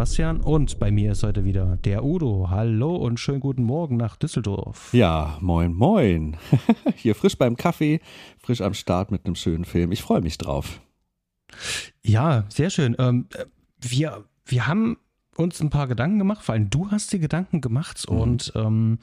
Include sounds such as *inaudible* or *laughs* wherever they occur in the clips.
Sebastian und bei mir ist heute wieder der Udo. Hallo und schönen guten Morgen nach Düsseldorf. Ja, moin, moin. *laughs* Hier frisch beim Kaffee, frisch am Start mit einem schönen Film. Ich freue mich drauf. Ja, sehr schön. Ähm, wir, wir haben uns ein paar Gedanken gemacht, vor allem du hast dir Gedanken gemacht mhm. und ähm,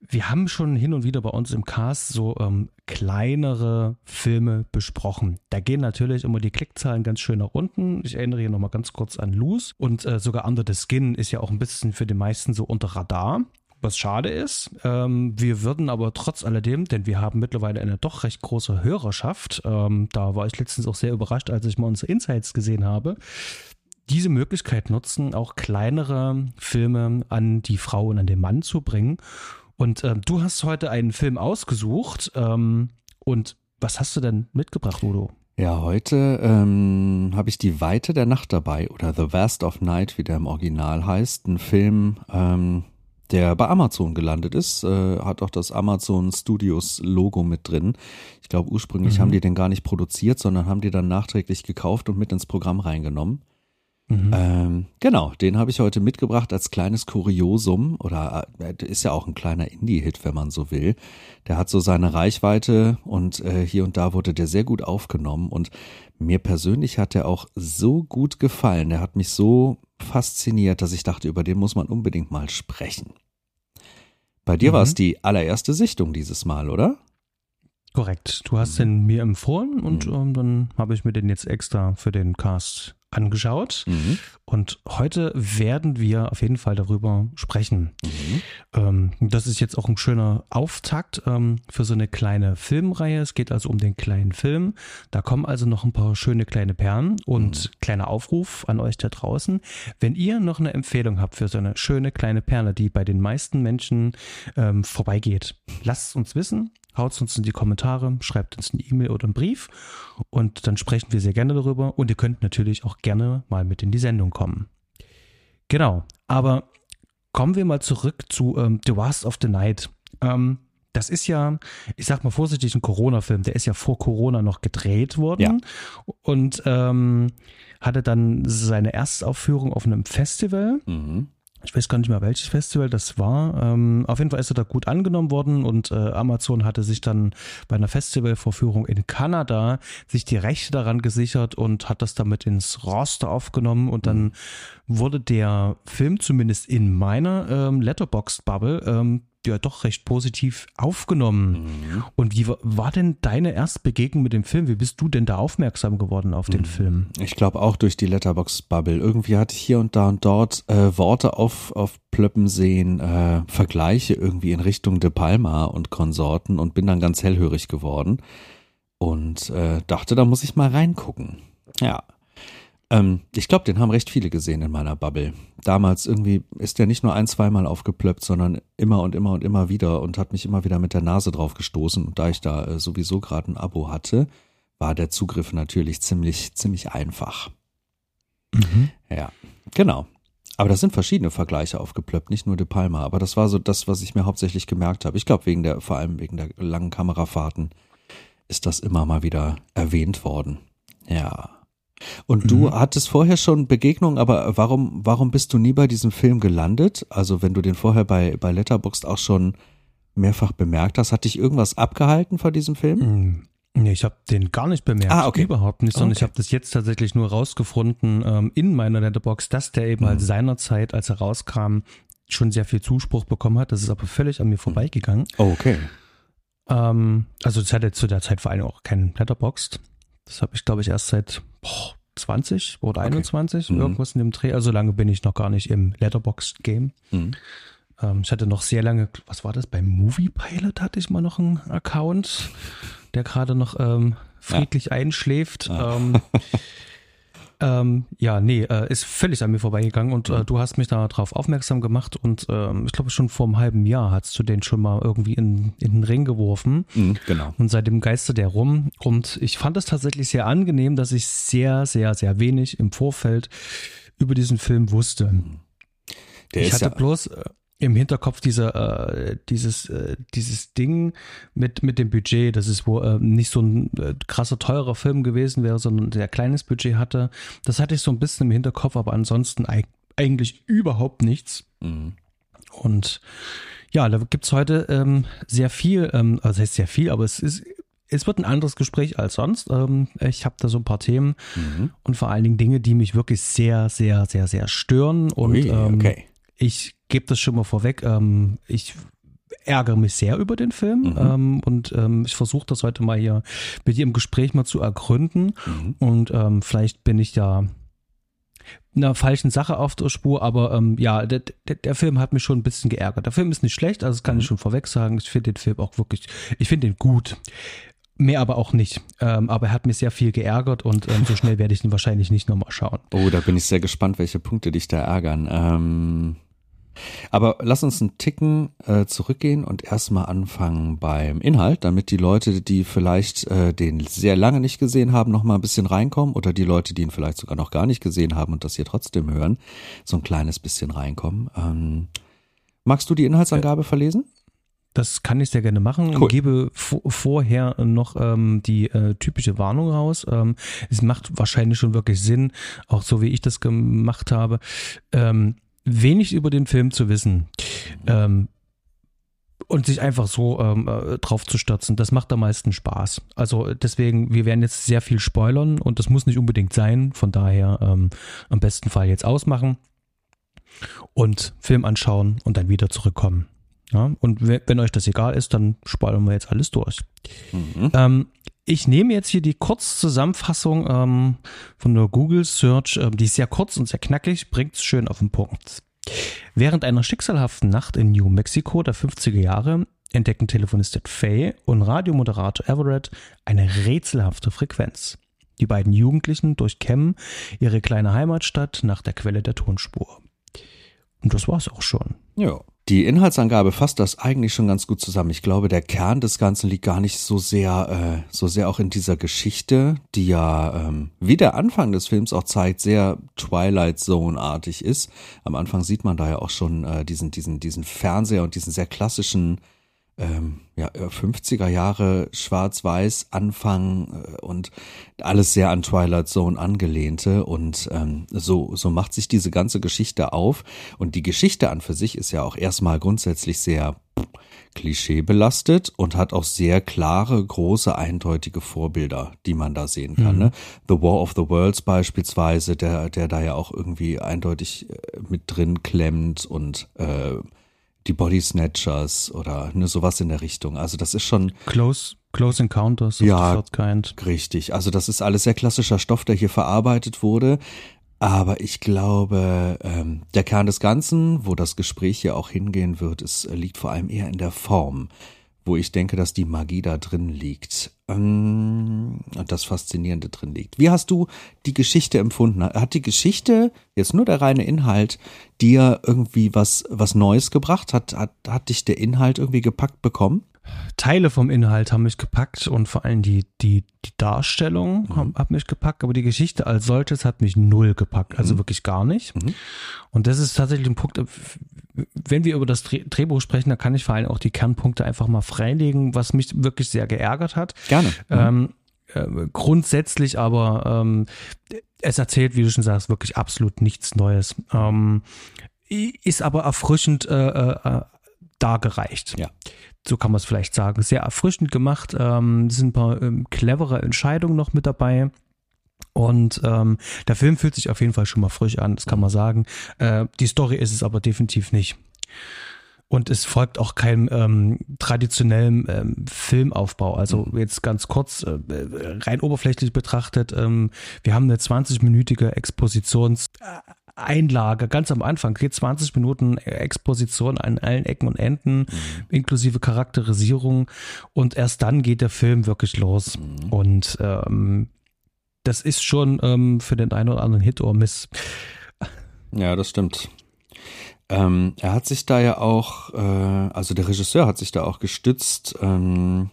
wir haben schon hin und wieder bei uns im Cast so ähm, kleinere Filme besprochen. Da gehen natürlich immer die Klickzahlen ganz schön nach unten. Ich erinnere hier nochmal ganz kurz an Loose und äh, sogar Under the Skin ist ja auch ein bisschen für die meisten so unter Radar was schade ist. Ähm, wir würden aber trotz alledem, denn wir haben mittlerweile eine doch recht große Hörerschaft, ähm, da war ich letztens auch sehr überrascht, als ich mal unsere Insights gesehen habe, diese Möglichkeit nutzen, auch kleinere Filme an die Frau und an den Mann zu bringen. Und ähm, du hast heute einen Film ausgesucht. Ähm, und was hast du denn mitgebracht, Udo? Ja, heute ähm, habe ich Die Weite der Nacht dabei oder The Vast of Night, wie der im Original heißt. Ein Film, ähm, der bei Amazon gelandet ist, äh, hat auch das Amazon Studios Logo mit drin. Ich glaube, ursprünglich mhm. haben die den gar nicht produziert, sondern haben die dann nachträglich gekauft und mit ins Programm reingenommen. Mhm. Ähm, genau, den habe ich heute mitgebracht als kleines Kuriosum oder äh, ist ja auch ein kleiner Indie-Hit, wenn man so will. Der hat so seine Reichweite und äh, hier und da wurde der sehr gut aufgenommen und mir persönlich hat er auch so gut gefallen. Der hat mich so fasziniert, dass ich dachte, über den muss man unbedingt mal sprechen. Bei dir mhm. war es die allererste Sichtung dieses Mal, oder? Korrekt. Du hast mhm. den mir empfohlen und mhm. ähm, dann habe ich mir den jetzt extra für den Cast angeschaut. Mhm. Und heute werden wir auf jeden Fall darüber sprechen. Mhm. Ähm, das ist jetzt auch ein schöner Auftakt ähm, für so eine kleine Filmreihe. Es geht also um den kleinen Film. Da kommen also noch ein paar schöne kleine Perlen und mhm. kleiner Aufruf an euch da draußen. Wenn ihr noch eine Empfehlung habt für so eine schöne kleine Perle, die bei den meisten Menschen ähm, vorbeigeht, lasst es uns wissen haut uns in die Kommentare, schreibt uns eine E-Mail oder einen Brief und dann sprechen wir sehr gerne darüber und ihr könnt natürlich auch gerne mal mit in die Sendung kommen. Genau, aber kommen wir mal zurück zu ähm, The Last of the Night. Ähm, das ist ja, ich sag mal vorsichtig, ein Corona-Film. Der ist ja vor Corona noch gedreht worden ja. und ähm, hatte dann seine Erstaufführung auf einem Festival. Mhm ich weiß gar nicht mehr, welches Festival das war. Ähm, auf jeden Fall ist er da gut angenommen worden und äh, Amazon hatte sich dann bei einer Festivalvorführung in Kanada sich die Rechte daran gesichert und hat das damit ins Roster aufgenommen und dann wurde der Film zumindest in meiner ähm, Letterboxd-Bubble ähm, ja doch recht positiv aufgenommen. Mhm. Und wie war denn deine erste Begegnung mit dem Film? Wie bist du denn da aufmerksam geworden auf den mhm. Film? Ich glaube auch durch die Letterbox-Bubble. Irgendwie hatte ich hier und da und dort äh, Worte auf, auf Plöppen sehen, äh, Vergleiche irgendwie in Richtung De Palma und Konsorten und bin dann ganz hellhörig geworden und äh, dachte, da muss ich mal reingucken. Ja. Ähm, ich glaube, den haben recht viele gesehen in meiner Bubble. Damals irgendwie ist der nicht nur ein, zweimal aufgeplöppt, sondern immer und immer und immer wieder und hat mich immer wieder mit der Nase drauf gestoßen. Und da ich da äh, sowieso gerade ein Abo hatte, war der Zugriff natürlich ziemlich, ziemlich einfach. Mhm. Ja, genau. Aber da sind verschiedene Vergleiche aufgeplöppt, nicht nur De Palma. Aber das war so das, was ich mir hauptsächlich gemerkt habe. Ich glaube, wegen der, vor allem wegen der langen Kamerafahrten ist das immer mal wieder erwähnt worden. Ja. Und mhm. du hattest vorher schon Begegnungen, aber warum, warum bist du nie bei diesem Film gelandet? Also wenn du den vorher bei, bei Letterboxd auch schon mehrfach bemerkt hast, hat dich irgendwas abgehalten vor diesem Film? Mhm. Nee, ich habe den gar nicht bemerkt. Ah, okay. Überhaupt nicht, sondern okay. ich habe das jetzt tatsächlich nur rausgefunden ähm, in meiner Letterbox, dass der eben mhm. halt seinerzeit, als er rauskam, schon sehr viel Zuspruch bekommen hat. Das ist aber völlig an mir vorbeigegangen. Oh, okay. Ähm, also das hatte zu der Zeit vor allem auch keinen Letterboxd. Das habe ich, glaube ich, erst seit boah, 20 oder okay. 21, mhm. irgendwas in dem Dreh. Also lange bin ich noch gar nicht im Letterboxd-Game. Mhm. Ähm, ich hatte noch sehr lange, was war das? Beim Movie Pilot hatte ich mal noch einen Account, der gerade noch ähm, friedlich ja. einschläft. Ja. Ähm, *laughs* Ähm, ja, nee, äh, ist völlig an mir vorbeigegangen und äh, du hast mich darauf aufmerksam gemacht und ähm, ich glaube schon vor einem halben Jahr hast du den schon mal irgendwie in, in den Ring geworfen. Mhm, genau. Und seitdem geistert der rum und ich fand es tatsächlich sehr angenehm, dass ich sehr, sehr, sehr wenig im Vorfeld über diesen Film wusste. Der ich hatte ja bloß, äh, im Hinterkopf diese, äh, dieses, äh, dieses Ding mit, mit dem Budget, dass es wohl äh, nicht so ein äh, krasser, teurer Film gewesen wäre, sondern ein sehr kleines Budget hatte. Das hatte ich so ein bisschen im Hinterkopf, aber ansonsten eigentlich überhaupt nichts. Mhm. Und ja, da gibt es heute ähm, sehr viel, ähm, also heißt sehr viel, aber es ist es wird ein anderes Gespräch als sonst. Ähm, ich habe da so ein paar Themen mhm. und vor allen Dingen Dinge, die mich wirklich sehr, sehr, sehr, sehr stören. Und Ui, ähm, okay. Ich gebe das schon mal vorweg. Ähm, ich ärgere mich sehr über den Film mhm. und ich versuche das heute mal hier mit dir im Gespräch mal zu ergründen. Mhm. Und vielleicht bin ich ja einer falschen Sache auf der Spur, aber ähm, ja, der, der, der, Film hat mich schon ein bisschen geärgert. Der Film ist nicht schlecht, also das kann mhm. ich schon vorweg sagen. Ich finde den Film auch wirklich, ich finde den gut. Mehr aber auch nicht. Ähm, aber er hat mich sehr viel geärgert und ähm, so schnell werde ich ihn wahrscheinlich nicht nochmal schauen. Oh, da bin ich sehr gespannt, welche Punkte dich da ärgern. Ähm, aber lass uns einen Ticken äh, zurückgehen und erstmal anfangen beim Inhalt, damit die Leute, die vielleicht äh, den sehr lange nicht gesehen haben, nochmal ein bisschen reinkommen oder die Leute, die ihn vielleicht sogar noch gar nicht gesehen haben und das hier trotzdem hören, so ein kleines bisschen reinkommen. Ähm, magst du die Inhaltsangabe verlesen? Das kann ich sehr gerne machen. Cool. Ich gebe vorher noch ähm, die äh, typische Warnung raus. Ähm, es macht wahrscheinlich schon wirklich Sinn, auch so wie ich das gemacht habe, ähm, wenig über den Film zu wissen. Ähm, und sich einfach so ähm, äh, drauf zu stürzen, das macht am meisten Spaß. Also deswegen, wir werden jetzt sehr viel spoilern und das muss nicht unbedingt sein. Von daher ähm, am besten Fall jetzt ausmachen und Film anschauen und dann wieder zurückkommen. Ja, und wenn euch das egal ist, dann spoilern wir jetzt alles durch. Mhm. Ähm, ich nehme jetzt hier die Kurzzusammenfassung ähm, von der Google Search. Ähm, die ist sehr kurz und sehr knackig, bringt es schön auf den Punkt. Während einer schicksalhaften Nacht in New Mexico der 50er Jahre entdecken Telefonistin Faye und Radiomoderator Everett eine rätselhafte Frequenz. Die beiden Jugendlichen durchkämmen ihre kleine Heimatstadt nach der Quelle der Tonspur. Und das war's auch schon. Ja. Die Inhaltsangabe fasst das eigentlich schon ganz gut zusammen. Ich glaube, der Kern des Ganzen liegt gar nicht so sehr, äh, so sehr auch in dieser Geschichte, die ja, ähm, wie der Anfang des Films auch zeigt, sehr Twilight Zone-artig ist. Am Anfang sieht man da ja auch schon äh, diesen, diesen, diesen Fernseher und diesen sehr klassischen ähm, ja, 50er äh, Jahre Schwarz-Weiß Anfang äh, und alles sehr an Twilight Zone angelehnte und ähm, so, so macht sich diese ganze Geschichte auf und die Geschichte an für sich ist ja auch erstmal grundsätzlich sehr klischeebelastet und hat auch sehr klare, große, eindeutige Vorbilder, die man da sehen kann. Mhm. Ne? The War of the Worlds beispielsweise, der, der da ja auch irgendwie eindeutig äh, mit drin klemmt und äh, die Body Snatchers oder ne, sowas in der Richtung. Also das ist schon. Close, Close Encounters of ja, the Third Kind. Richtig. Also das ist alles sehr klassischer Stoff, der hier verarbeitet wurde. Aber ich glaube, ähm, der Kern des Ganzen, wo das Gespräch hier auch hingehen wird, ist, liegt vor allem eher in der Form wo ich denke, dass die Magie da drin liegt ähm, das Faszinierende drin liegt. Wie hast du die Geschichte empfunden? Hat die Geschichte, jetzt nur der reine Inhalt, dir irgendwie was, was Neues gebracht? Hat, hat, hat dich der Inhalt irgendwie gepackt bekommen? Teile vom Inhalt haben mich gepackt und vor allem die, die, die Darstellung mhm. hat mich gepackt, aber die Geschichte als solches hat mich null gepackt, also mhm. wirklich gar nicht. Mhm. Und das ist tatsächlich ein Punkt, wenn wir über das Drehbuch sprechen, dann kann ich vor allem auch die Kernpunkte einfach mal freilegen, was mich wirklich sehr geärgert hat. Gerne. Ähm, äh, grundsätzlich aber, ähm, es erzählt, wie du schon sagst, wirklich absolut nichts Neues. Ähm, ist aber erfrischend äh, äh, dargereicht. Ja. So kann man es vielleicht sagen. Sehr erfrischend gemacht. Ähm, sind ein paar ähm, clevere Entscheidungen noch mit dabei. Und ähm, der Film fühlt sich auf jeden Fall schon mal frisch an, das kann man sagen. Äh, die Story ist es aber definitiv nicht. Und es folgt auch keinem ähm, traditionellen ähm, Filmaufbau. Also jetzt ganz kurz, äh, rein oberflächlich betrachtet, ähm, wir haben eine 20-minütige Expositionseinlage ganz am Anfang. Geht 20 Minuten Exposition an allen Ecken und Enden, mhm. inklusive Charakterisierung. Und erst dann geht der Film wirklich los. Mhm. Und ähm, das ist schon ähm, für den einen oder anderen Hit or Miss. Ja, das stimmt. Ähm, er hat sich da ja auch, äh, also der Regisseur hat sich da auch gestützt ähm,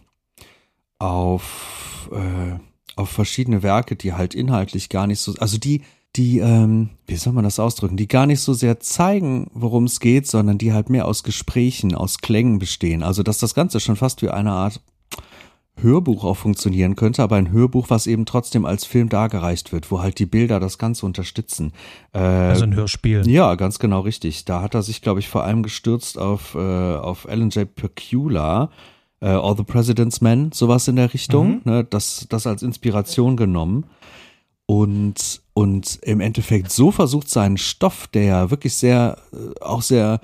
auf, äh, auf verschiedene Werke, die halt inhaltlich gar nicht so, also die, die, ähm, wie soll man das ausdrücken, die gar nicht so sehr zeigen, worum es geht, sondern die halt mehr aus Gesprächen, aus Klängen bestehen. Also dass das Ganze schon fast wie eine Art Hörbuch auch funktionieren könnte, aber ein Hörbuch, was eben trotzdem als Film dargereicht wird, wo halt die Bilder das Ganze unterstützen. Äh, also ein Hörspiel. Ja, ganz genau richtig. Da hat er sich, glaube ich, vor allem gestürzt auf, äh, auf Alan J. Pecula, äh, All the President's Men, sowas in der Richtung, mhm. ne, das, das als Inspiration genommen und, und im Endeffekt so versucht seinen Stoff, der ja wirklich sehr, äh, auch sehr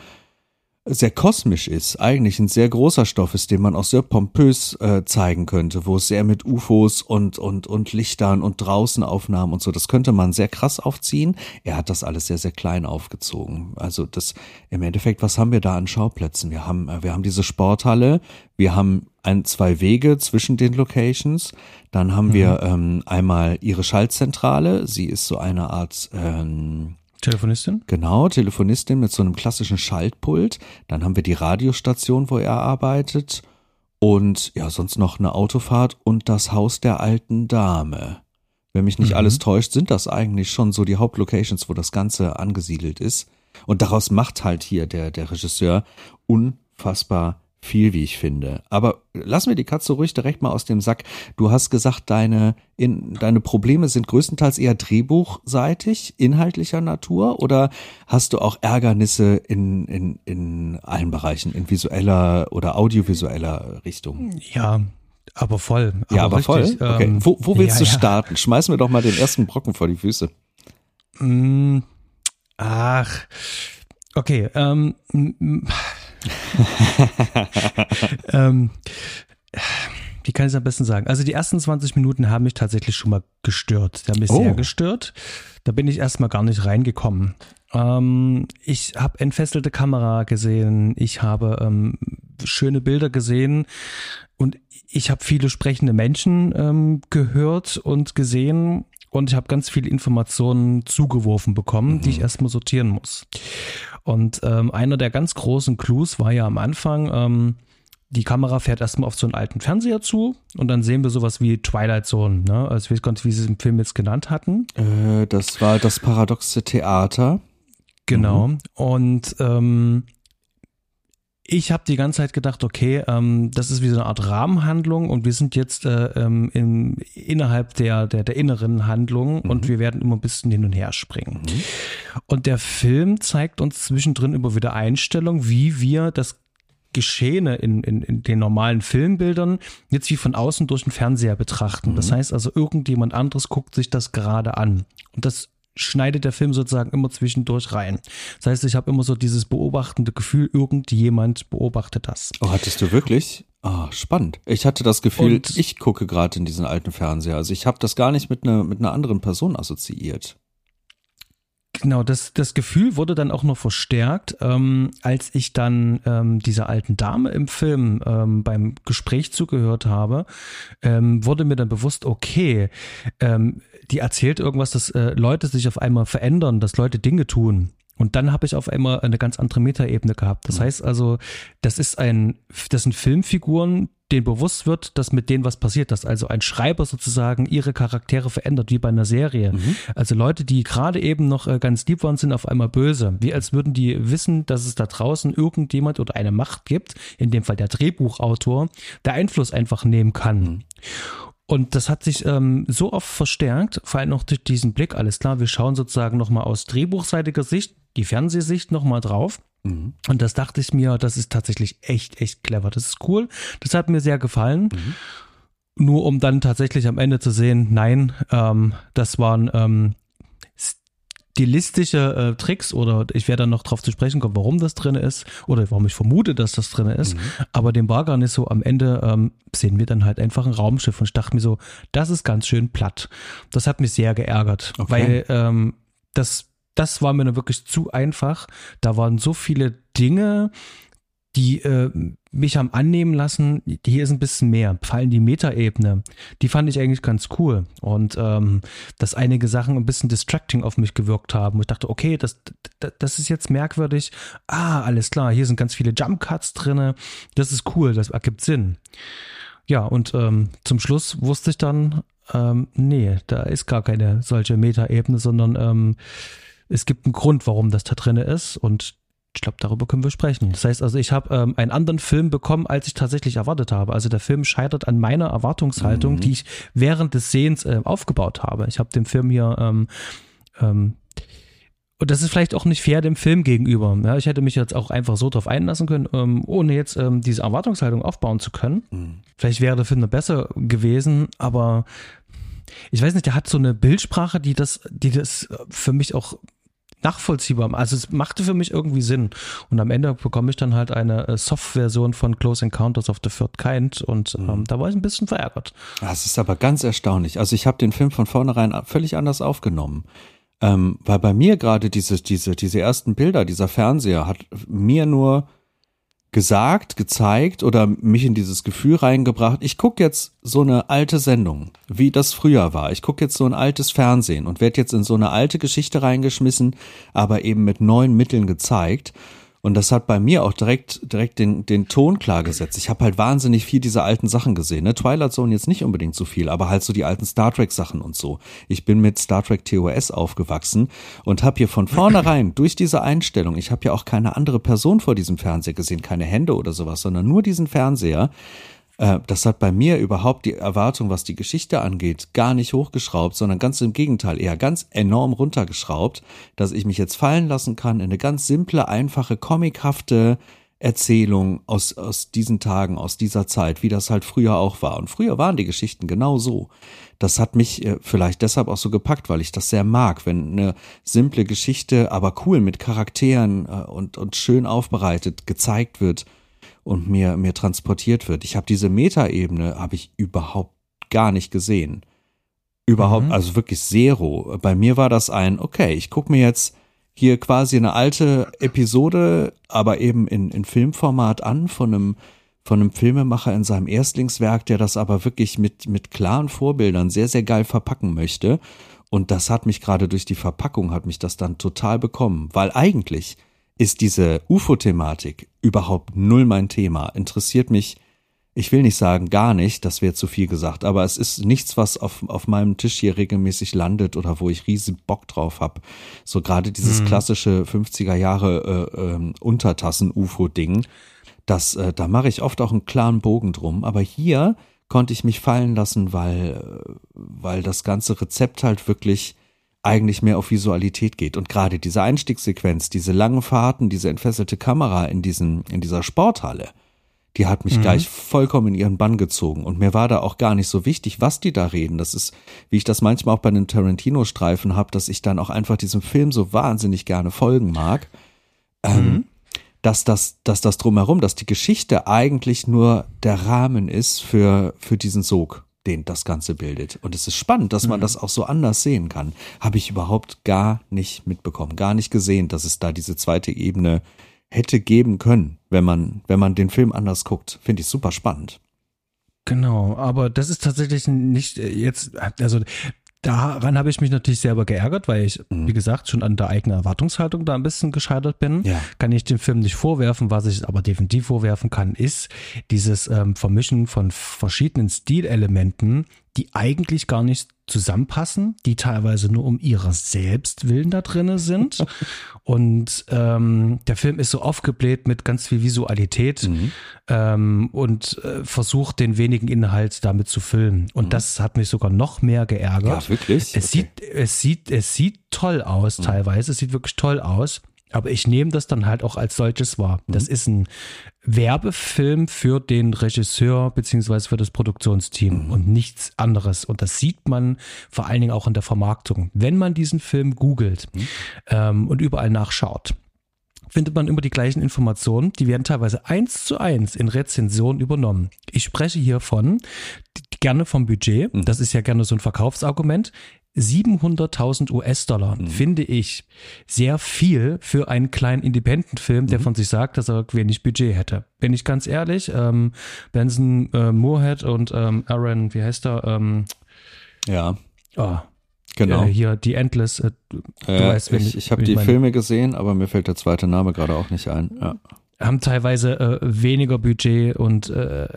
sehr kosmisch ist, eigentlich ein sehr großer Stoff ist, den man auch sehr pompös äh, zeigen könnte, wo es sehr mit UFOs und und und Lichtern und draußen Aufnahmen und so, das könnte man sehr krass aufziehen. Er hat das alles sehr sehr klein aufgezogen. Also das im Endeffekt, was haben wir da an Schauplätzen? Wir haben äh, wir haben diese Sporthalle, wir haben ein zwei Wege zwischen den Locations, dann haben mhm. wir ähm, einmal ihre Schaltzentrale, sie ist so eine Art ähm, Telefonistin? Genau, Telefonistin mit so einem klassischen Schaltpult. Dann haben wir die Radiostation, wo er arbeitet. Und ja, sonst noch eine Autofahrt und das Haus der alten Dame. Wenn mich nicht mhm. alles täuscht, sind das eigentlich schon so die Hauptlocations, wo das Ganze angesiedelt ist. Und daraus macht halt hier der, der Regisseur unfassbar viel, wie ich finde. Aber lass mir die Katze ruhig direkt mal aus dem Sack. Du hast gesagt, deine, in, deine Probleme sind größtenteils eher drehbuchseitig, inhaltlicher Natur, oder hast du auch Ärgernisse in, in, in allen Bereichen, in visueller oder audiovisueller Richtung? Ja, aber voll. Aber ja, aber richtig, voll. Okay. Ähm, wo, wo willst ja, du starten? Ja. Schmeiß mir doch mal den ersten Brocken vor die Füße. Mm, ach, okay. Ähm, *laughs* ähm, wie kann ich es am besten sagen? Also die ersten 20 Minuten haben mich tatsächlich schon mal gestört. Die haben mich oh. sehr gestört. Da bin ich erstmal gar nicht reingekommen. Ähm, ich habe entfesselte Kamera gesehen, ich habe ähm, schöne Bilder gesehen und ich habe viele sprechende Menschen ähm, gehört und gesehen und ich habe ganz viele Informationen zugeworfen bekommen, mhm. die ich mhm. erstmal sortieren muss. Und ähm, einer der ganz großen Clues war ja am Anfang, ähm, die Kamera fährt erstmal auf so einen alten Fernseher zu und dann sehen wir sowas wie Twilight Zone, ne? Also ich weiß gar nicht, wie sie es im Film jetzt genannt hatten. Äh, das war das paradoxe Theater. Genau. Mhm. Und ähm, ich habe die ganze Zeit gedacht, okay, ähm, das ist wie so eine Art Rahmenhandlung und wir sind jetzt äh, ähm, in, innerhalb der, der, der inneren Handlung mhm. und wir werden immer ein bisschen hin und her springen. Mhm. Und der Film zeigt uns zwischendrin immer wieder Einstellungen, wie wir das Geschehene in, in, in den normalen Filmbildern jetzt wie von außen durch den Fernseher betrachten. Mhm. Das heißt also, irgendjemand anderes guckt sich das gerade an. Und das schneidet der Film sozusagen immer zwischendurch rein. Das heißt, ich habe immer so dieses beobachtende Gefühl, irgendjemand beobachtet das. Oh, hattest du wirklich? Ah, oh, spannend. Ich hatte das Gefühl, Und ich gucke gerade in diesen alten Fernseher. Also ich habe das gar nicht mit einer mit einer anderen Person assoziiert. Genau, das, das Gefühl wurde dann auch noch verstärkt, ähm, als ich dann ähm, dieser alten Dame im Film ähm, beim Gespräch zugehört habe, ähm, wurde mir dann bewusst, okay, ähm, die erzählt irgendwas, dass äh, Leute sich auf einmal verändern, dass Leute Dinge tun. Und dann habe ich auf einmal eine ganz andere Metaebene gehabt. Das mhm. heißt also, das ist ein, das sind Filmfiguren, denen bewusst wird, dass mit denen was passiert, dass also ein Schreiber sozusagen ihre Charaktere verändert, wie bei einer Serie. Mhm. Also Leute, die gerade eben noch äh, ganz lieb waren, sind auf einmal böse. Wie als würden die wissen, dass es da draußen irgendjemand oder eine Macht gibt, in dem Fall der Drehbuchautor, der Einfluss einfach nehmen kann. Mhm. Und das hat sich ähm, so oft verstärkt, vor allem noch durch diesen Blick, alles klar, wir schauen sozusagen nochmal aus drehbuchseitiger Sicht, die Fernsehsicht nochmal drauf. Mhm. Und das dachte ich mir, das ist tatsächlich echt, echt clever. Das ist cool. Das hat mir sehr gefallen. Mhm. Nur um dann tatsächlich am Ende zu sehen, nein, ähm, das waren ähm, stilistische äh, Tricks oder ich werde dann noch drauf zu sprechen kommen, warum das drin ist oder warum ich vermute, dass das drin ist. Mhm. Aber dem war gar nicht so. Am Ende ähm, sehen wir dann halt einfach ein Raumschiff und ich dachte mir so, das ist ganz schön platt. Das hat mich sehr geärgert, okay. weil ähm, das das war mir dann wirklich zu einfach. Da waren so viele Dinge, die äh, mich haben annehmen lassen, hier ist ein bisschen mehr. Vor allem die Metaebene, die fand ich eigentlich ganz cool. Und ähm, dass einige Sachen ein bisschen distracting auf mich gewirkt haben. Ich dachte, okay, das, das, das ist jetzt merkwürdig. Ah, alles klar, hier sind ganz viele Jump Cuts drin. Das ist cool, das ergibt Sinn. Ja, und ähm, zum Schluss wusste ich dann, Ähm, nee, da ist gar keine solche Metaebene, sondern ähm, es gibt einen Grund, warum das da drin ist und ich glaube, darüber können wir sprechen. Das heißt also, ich habe ähm, einen anderen Film bekommen, als ich tatsächlich erwartet habe. Also der Film scheitert an meiner Erwartungshaltung, mhm. die ich während des Sehens äh, aufgebaut habe. Ich habe dem Film hier ähm, ähm, und das ist vielleicht auch nicht fair dem Film gegenüber. Ja, ich hätte mich jetzt auch einfach so drauf einlassen können, ähm, ohne jetzt ähm, diese Erwartungshaltung aufbauen zu können. Mhm. Vielleicht wäre der Film noch besser gewesen, aber ich weiß nicht, der hat so eine Bildsprache, die das, die das für mich auch nachvollziehbar. Also es machte für mich irgendwie Sinn. Und am Ende bekomme ich dann halt eine äh, Soft-Version von Close Encounters of the Third Kind und ähm, mhm. da war ich ein bisschen verärgert. Das ist aber ganz erstaunlich. Also ich habe den Film von vornherein völlig anders aufgenommen. Ähm, weil bei mir gerade diese, diese, diese ersten Bilder, dieser Fernseher hat mir nur gesagt, gezeigt oder mich in dieses Gefühl reingebracht, ich gucke jetzt so eine alte Sendung, wie das früher war. Ich gucke jetzt so ein altes Fernsehen und werde jetzt in so eine alte Geschichte reingeschmissen, aber eben mit neuen Mitteln gezeigt. Und das hat bei mir auch direkt, direkt den, den Ton klar gesetzt. Ich habe halt wahnsinnig viel dieser alten Sachen gesehen. Ne? Twilight Zone jetzt nicht unbedingt so viel, aber halt so die alten Star Trek Sachen und so. Ich bin mit Star Trek TOS aufgewachsen und habe hier von vornherein *clears throat* durch diese Einstellung, ich habe ja auch keine andere Person vor diesem Fernseher gesehen, keine Hände oder sowas, sondern nur diesen Fernseher, äh, das hat bei mir überhaupt die Erwartung, was die Geschichte angeht, gar nicht hochgeschraubt, sondern ganz im Gegenteil, eher ganz enorm runtergeschraubt, dass ich mich jetzt fallen lassen kann in eine ganz simple, einfache, comichafte Erzählung aus, aus diesen Tagen, aus dieser Zeit, wie das halt früher auch war. Und früher waren die Geschichten genau so. Das hat mich äh, vielleicht deshalb auch so gepackt, weil ich das sehr mag, wenn eine simple Geschichte, aber cool mit Charakteren äh, und, und schön aufbereitet gezeigt wird und mir, mir transportiert wird. Ich habe diese Metaebene, habe ich überhaupt gar nicht gesehen. Überhaupt, mhm. also wirklich zero. Bei mir war das ein, okay, ich gucke mir jetzt hier quasi eine alte Episode, aber eben in, in Filmformat an von einem, von einem Filmemacher in seinem Erstlingswerk, der das aber wirklich mit, mit klaren Vorbildern sehr, sehr geil verpacken möchte. Und das hat mich gerade durch die Verpackung, hat mich das dann total bekommen, weil eigentlich ist diese UFO-Thematik überhaupt null mein Thema. Interessiert mich, ich will nicht sagen gar nicht, das wäre zu viel gesagt, aber es ist nichts, was auf, auf meinem Tisch hier regelmäßig landet oder wo ich riesen Bock drauf habe. So gerade dieses mhm. klassische 50er Jahre äh, äh, Untertassen-UFO-Ding, das, äh, da mache ich oft auch einen klaren Bogen drum. Aber hier konnte ich mich fallen lassen, weil, äh, weil das ganze Rezept halt wirklich eigentlich mehr auf Visualität geht. Und gerade diese Einstiegssequenz, diese langen Fahrten, diese entfesselte Kamera in diesen, in dieser Sporthalle, die hat mich mhm. gleich vollkommen in ihren Bann gezogen. Und mir war da auch gar nicht so wichtig, was die da reden. Das ist, wie ich das manchmal auch bei den Tarantino-Streifen habe, dass ich dann auch einfach diesem Film so wahnsinnig gerne folgen mag. Ähm, mhm. Ähm, dass das, dass das drumherum, dass die Geschichte eigentlich nur der Rahmen ist für, für diesen Sog den das Ganze bildet. Und es ist spannend, dass man mhm. das auch so anders sehen kann. Habe ich überhaupt gar nicht mitbekommen, gar nicht gesehen, dass es da diese zweite Ebene hätte geben können, wenn man, wenn man den Film anders guckt. Finde ich super spannend. Genau, aber das ist tatsächlich nicht äh, jetzt, also Daran habe ich mich natürlich selber geärgert, weil ich, mhm. wie gesagt, schon an der eigenen Erwartungshaltung da ein bisschen gescheitert bin. Ja. Kann ich dem Film nicht vorwerfen. Was ich aber definitiv vorwerfen kann, ist dieses ähm, Vermischen von verschiedenen Stilelementen, die eigentlich gar nicht zusammenpassen, die teilweise nur um ihrer selbst willen da drinne sind. *laughs* und ähm, der Film ist so aufgebläht mit ganz viel Visualität mhm. ähm, und äh, versucht den wenigen Inhalt damit zu füllen. Und mhm. das hat mich sogar noch mehr geärgert. Ja, wirklich? Es okay. sieht, es sieht, es sieht toll aus mhm. teilweise. Es sieht wirklich toll aus. Aber ich nehme das dann halt auch als solches wahr. Mhm. Das ist ein Werbefilm für den Regisseur beziehungsweise für das Produktionsteam mhm. und nichts anderes. Und das sieht man vor allen Dingen auch in der Vermarktung. Wenn man diesen Film googelt mhm. ähm, und überall nachschaut, findet man immer die gleichen Informationen. Die werden teilweise eins zu eins in Rezensionen übernommen. Ich spreche hier von gerne vom Budget. Mhm. Das ist ja gerne so ein Verkaufsargument. 700.000 US-Dollar mhm. finde ich sehr viel für einen kleinen Independent-Film, der mhm. von sich sagt, dass er wenig Budget hätte. Bin ich ganz ehrlich, ähm, Benson äh, Moorhead und ähm, Aaron, wie heißt er? Ähm, ja. Oh, genau. Äh, hier, die Endless. Äh, du äh, weißt, ich ich habe die meine. Filme gesehen, aber mir fällt der zweite Name gerade auch nicht ein. Ja. Haben teilweise äh, weniger Budget und äh,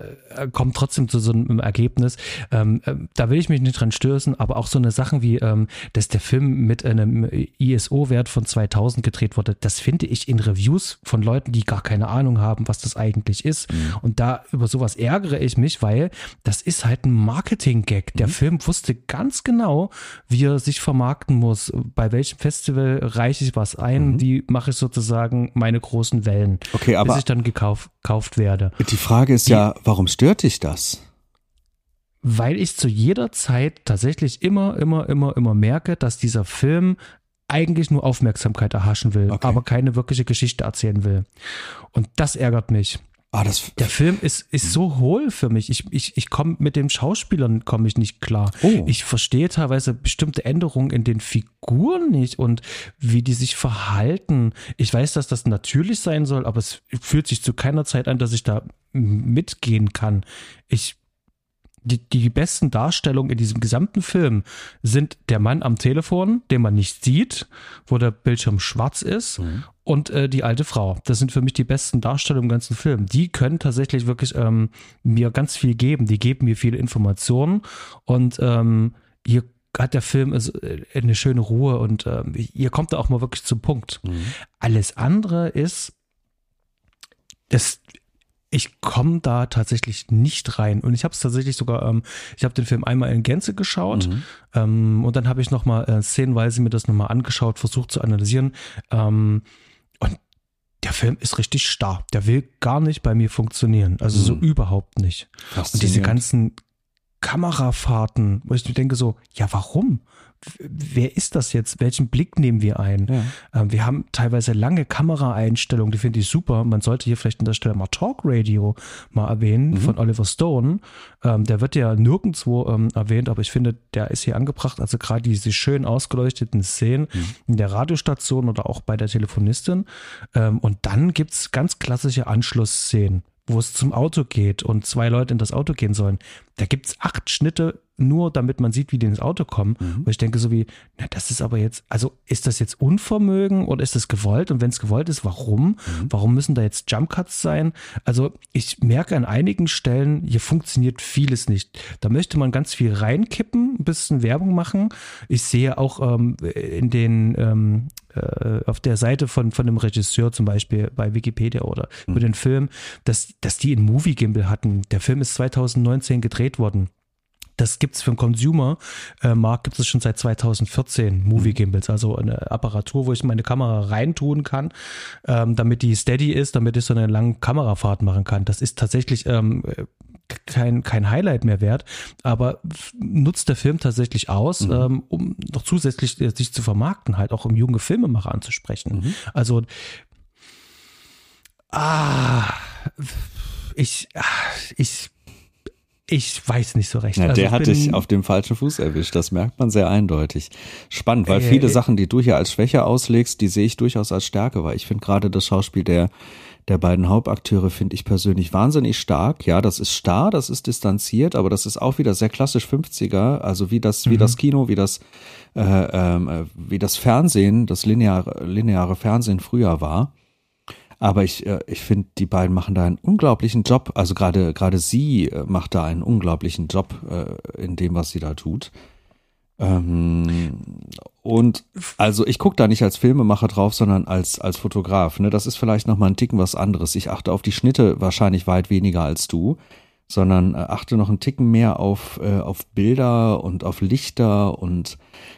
kommen trotzdem zu so einem Ergebnis. Ähm, äh, da will ich mich nicht dran stößen, aber auch so eine Sachen wie, ähm, dass der Film mit einem ISO-Wert von 2000 gedreht wurde, das finde ich in Reviews von Leuten, die gar keine Ahnung haben, was das eigentlich ist. Mhm. Und da über sowas ärgere ich mich, weil das ist halt ein Marketing-Gag. Der mhm. Film wusste ganz genau, wie er sich vermarkten muss, bei welchem Festival reiche ich was ein, mhm. wie mache ich sozusagen meine großen Wellen. Okay, aber bis ich dann gekauft, gekauft werde. Die Frage ist die, ja, warum stört dich das? Weil ich zu jeder Zeit tatsächlich immer, immer, immer, immer merke, dass dieser Film eigentlich nur Aufmerksamkeit erhaschen will, okay. aber keine wirkliche Geschichte erzählen will. Und das ärgert mich. Ah, das der Film ist, ist so hohl für mich. Ich, ich, ich komme mit den Schauspielern komme ich nicht klar. Oh. Ich verstehe teilweise bestimmte Änderungen in den Figuren nicht und wie die sich verhalten. Ich weiß, dass das natürlich sein soll, aber es fühlt sich zu keiner Zeit an, dass ich da mitgehen kann. Ich die, die besten Darstellungen in diesem gesamten Film sind der Mann am Telefon, den man nicht sieht, wo der Bildschirm schwarz ist, mhm. Und äh, die alte Frau. Das sind für mich die besten Darstellungen im ganzen Film. Die können tatsächlich wirklich ähm, mir ganz viel geben. Die geben mir viele Informationen und ähm, hier hat der Film äh, eine schöne Ruhe und ähm, hier kommt er auch mal wirklich zum Punkt. Mhm. Alles andere ist, das ich komme da tatsächlich nicht rein. Und ich habe es tatsächlich sogar, ähm, ich habe den Film einmal in Gänze geschaut mhm. ähm, und dann habe ich nochmal äh, szenenweise mir das nochmal angeschaut, versucht zu analysieren. Ähm, der Film ist richtig starr. Der will gar nicht bei mir funktionieren. Also mhm. so überhaupt nicht. Und diese ganzen Kamerafahrten, wo ich mir denke so, ja, warum? Wer ist das jetzt? Welchen Blick nehmen wir ein? Ja. Ähm, wir haben teilweise lange Kameraeinstellungen, die finde ich super. Man sollte hier vielleicht an der Stelle mal Talk Radio mal erwähnen mhm. von Oliver Stone. Ähm, der wird ja nirgendwo ähm, erwähnt, aber ich finde, der ist hier angebracht. Also gerade diese schön ausgeleuchteten Szenen mhm. in der Radiostation oder auch bei der Telefonistin. Und dann gibt es ganz klassische Anschlussszenen wo es zum Auto geht und zwei Leute in das Auto gehen sollen. Da gibt es acht Schnitte nur damit man sieht, wie die ins Auto kommen. Mhm. Und ich denke so wie, na, das ist aber jetzt, also ist das jetzt Unvermögen oder ist das gewollt? Und wenn es gewollt ist, warum? Mhm. Warum müssen da jetzt Jumpcuts sein? Also ich merke an einigen Stellen, hier funktioniert vieles nicht. Da möchte man ganz viel reinkippen, ein bisschen Werbung machen. Ich sehe auch ähm, in den ähm, äh, auf der Seite von, von einem Regisseur zum Beispiel bei Wikipedia oder mhm. über den Film, dass, dass die einen Movie Gimbal hatten. Der Film ist 2019 gedreht worden. Das gibt's für den Consumer-Markt, gibt es schon seit 2014, Movie mhm. Gimbals, also eine Apparatur, wo ich meine Kamera reintun kann, ähm, damit die steady ist, damit ich so eine lange Kamerafahrt machen kann. Das ist tatsächlich ähm, kein, kein Highlight mehr wert, aber nutzt der Film tatsächlich aus, mhm. ähm, um noch zusätzlich äh, sich zu vermarkten, halt auch um junge Filmemacher anzusprechen. Mhm. Also, ah, ich, ah, ich ich weiß nicht so recht. Ja, also der hat dich auf dem falschen Fuß erwischt, das merkt man sehr eindeutig. Spannend, weil äh, viele Sachen, die du hier als Schwäche auslegst, die sehe ich durchaus als Stärke, weil ich finde gerade das Schauspiel der, der beiden Hauptakteure finde ich persönlich wahnsinnig stark. Ja, das ist starr, das ist distanziert, aber das ist auch wieder sehr klassisch 50er, also wie das, mhm. wie das Kino, wie das, äh, äh, wie das Fernsehen, das lineare, lineare Fernsehen früher war. Aber ich, äh, ich finde, die beiden machen da einen unglaublichen Job. Also gerade gerade sie äh, macht da einen unglaublichen Job äh, in dem, was sie da tut. Ähm, und also ich gucke da nicht als Filmemacher drauf, sondern als als Fotograf. Ne? Das ist vielleicht noch mal ein Ticken was anderes. Ich achte auf die Schnitte wahrscheinlich weit weniger als du, sondern achte noch einen Ticken mehr auf auf Bilder und auf Lichter und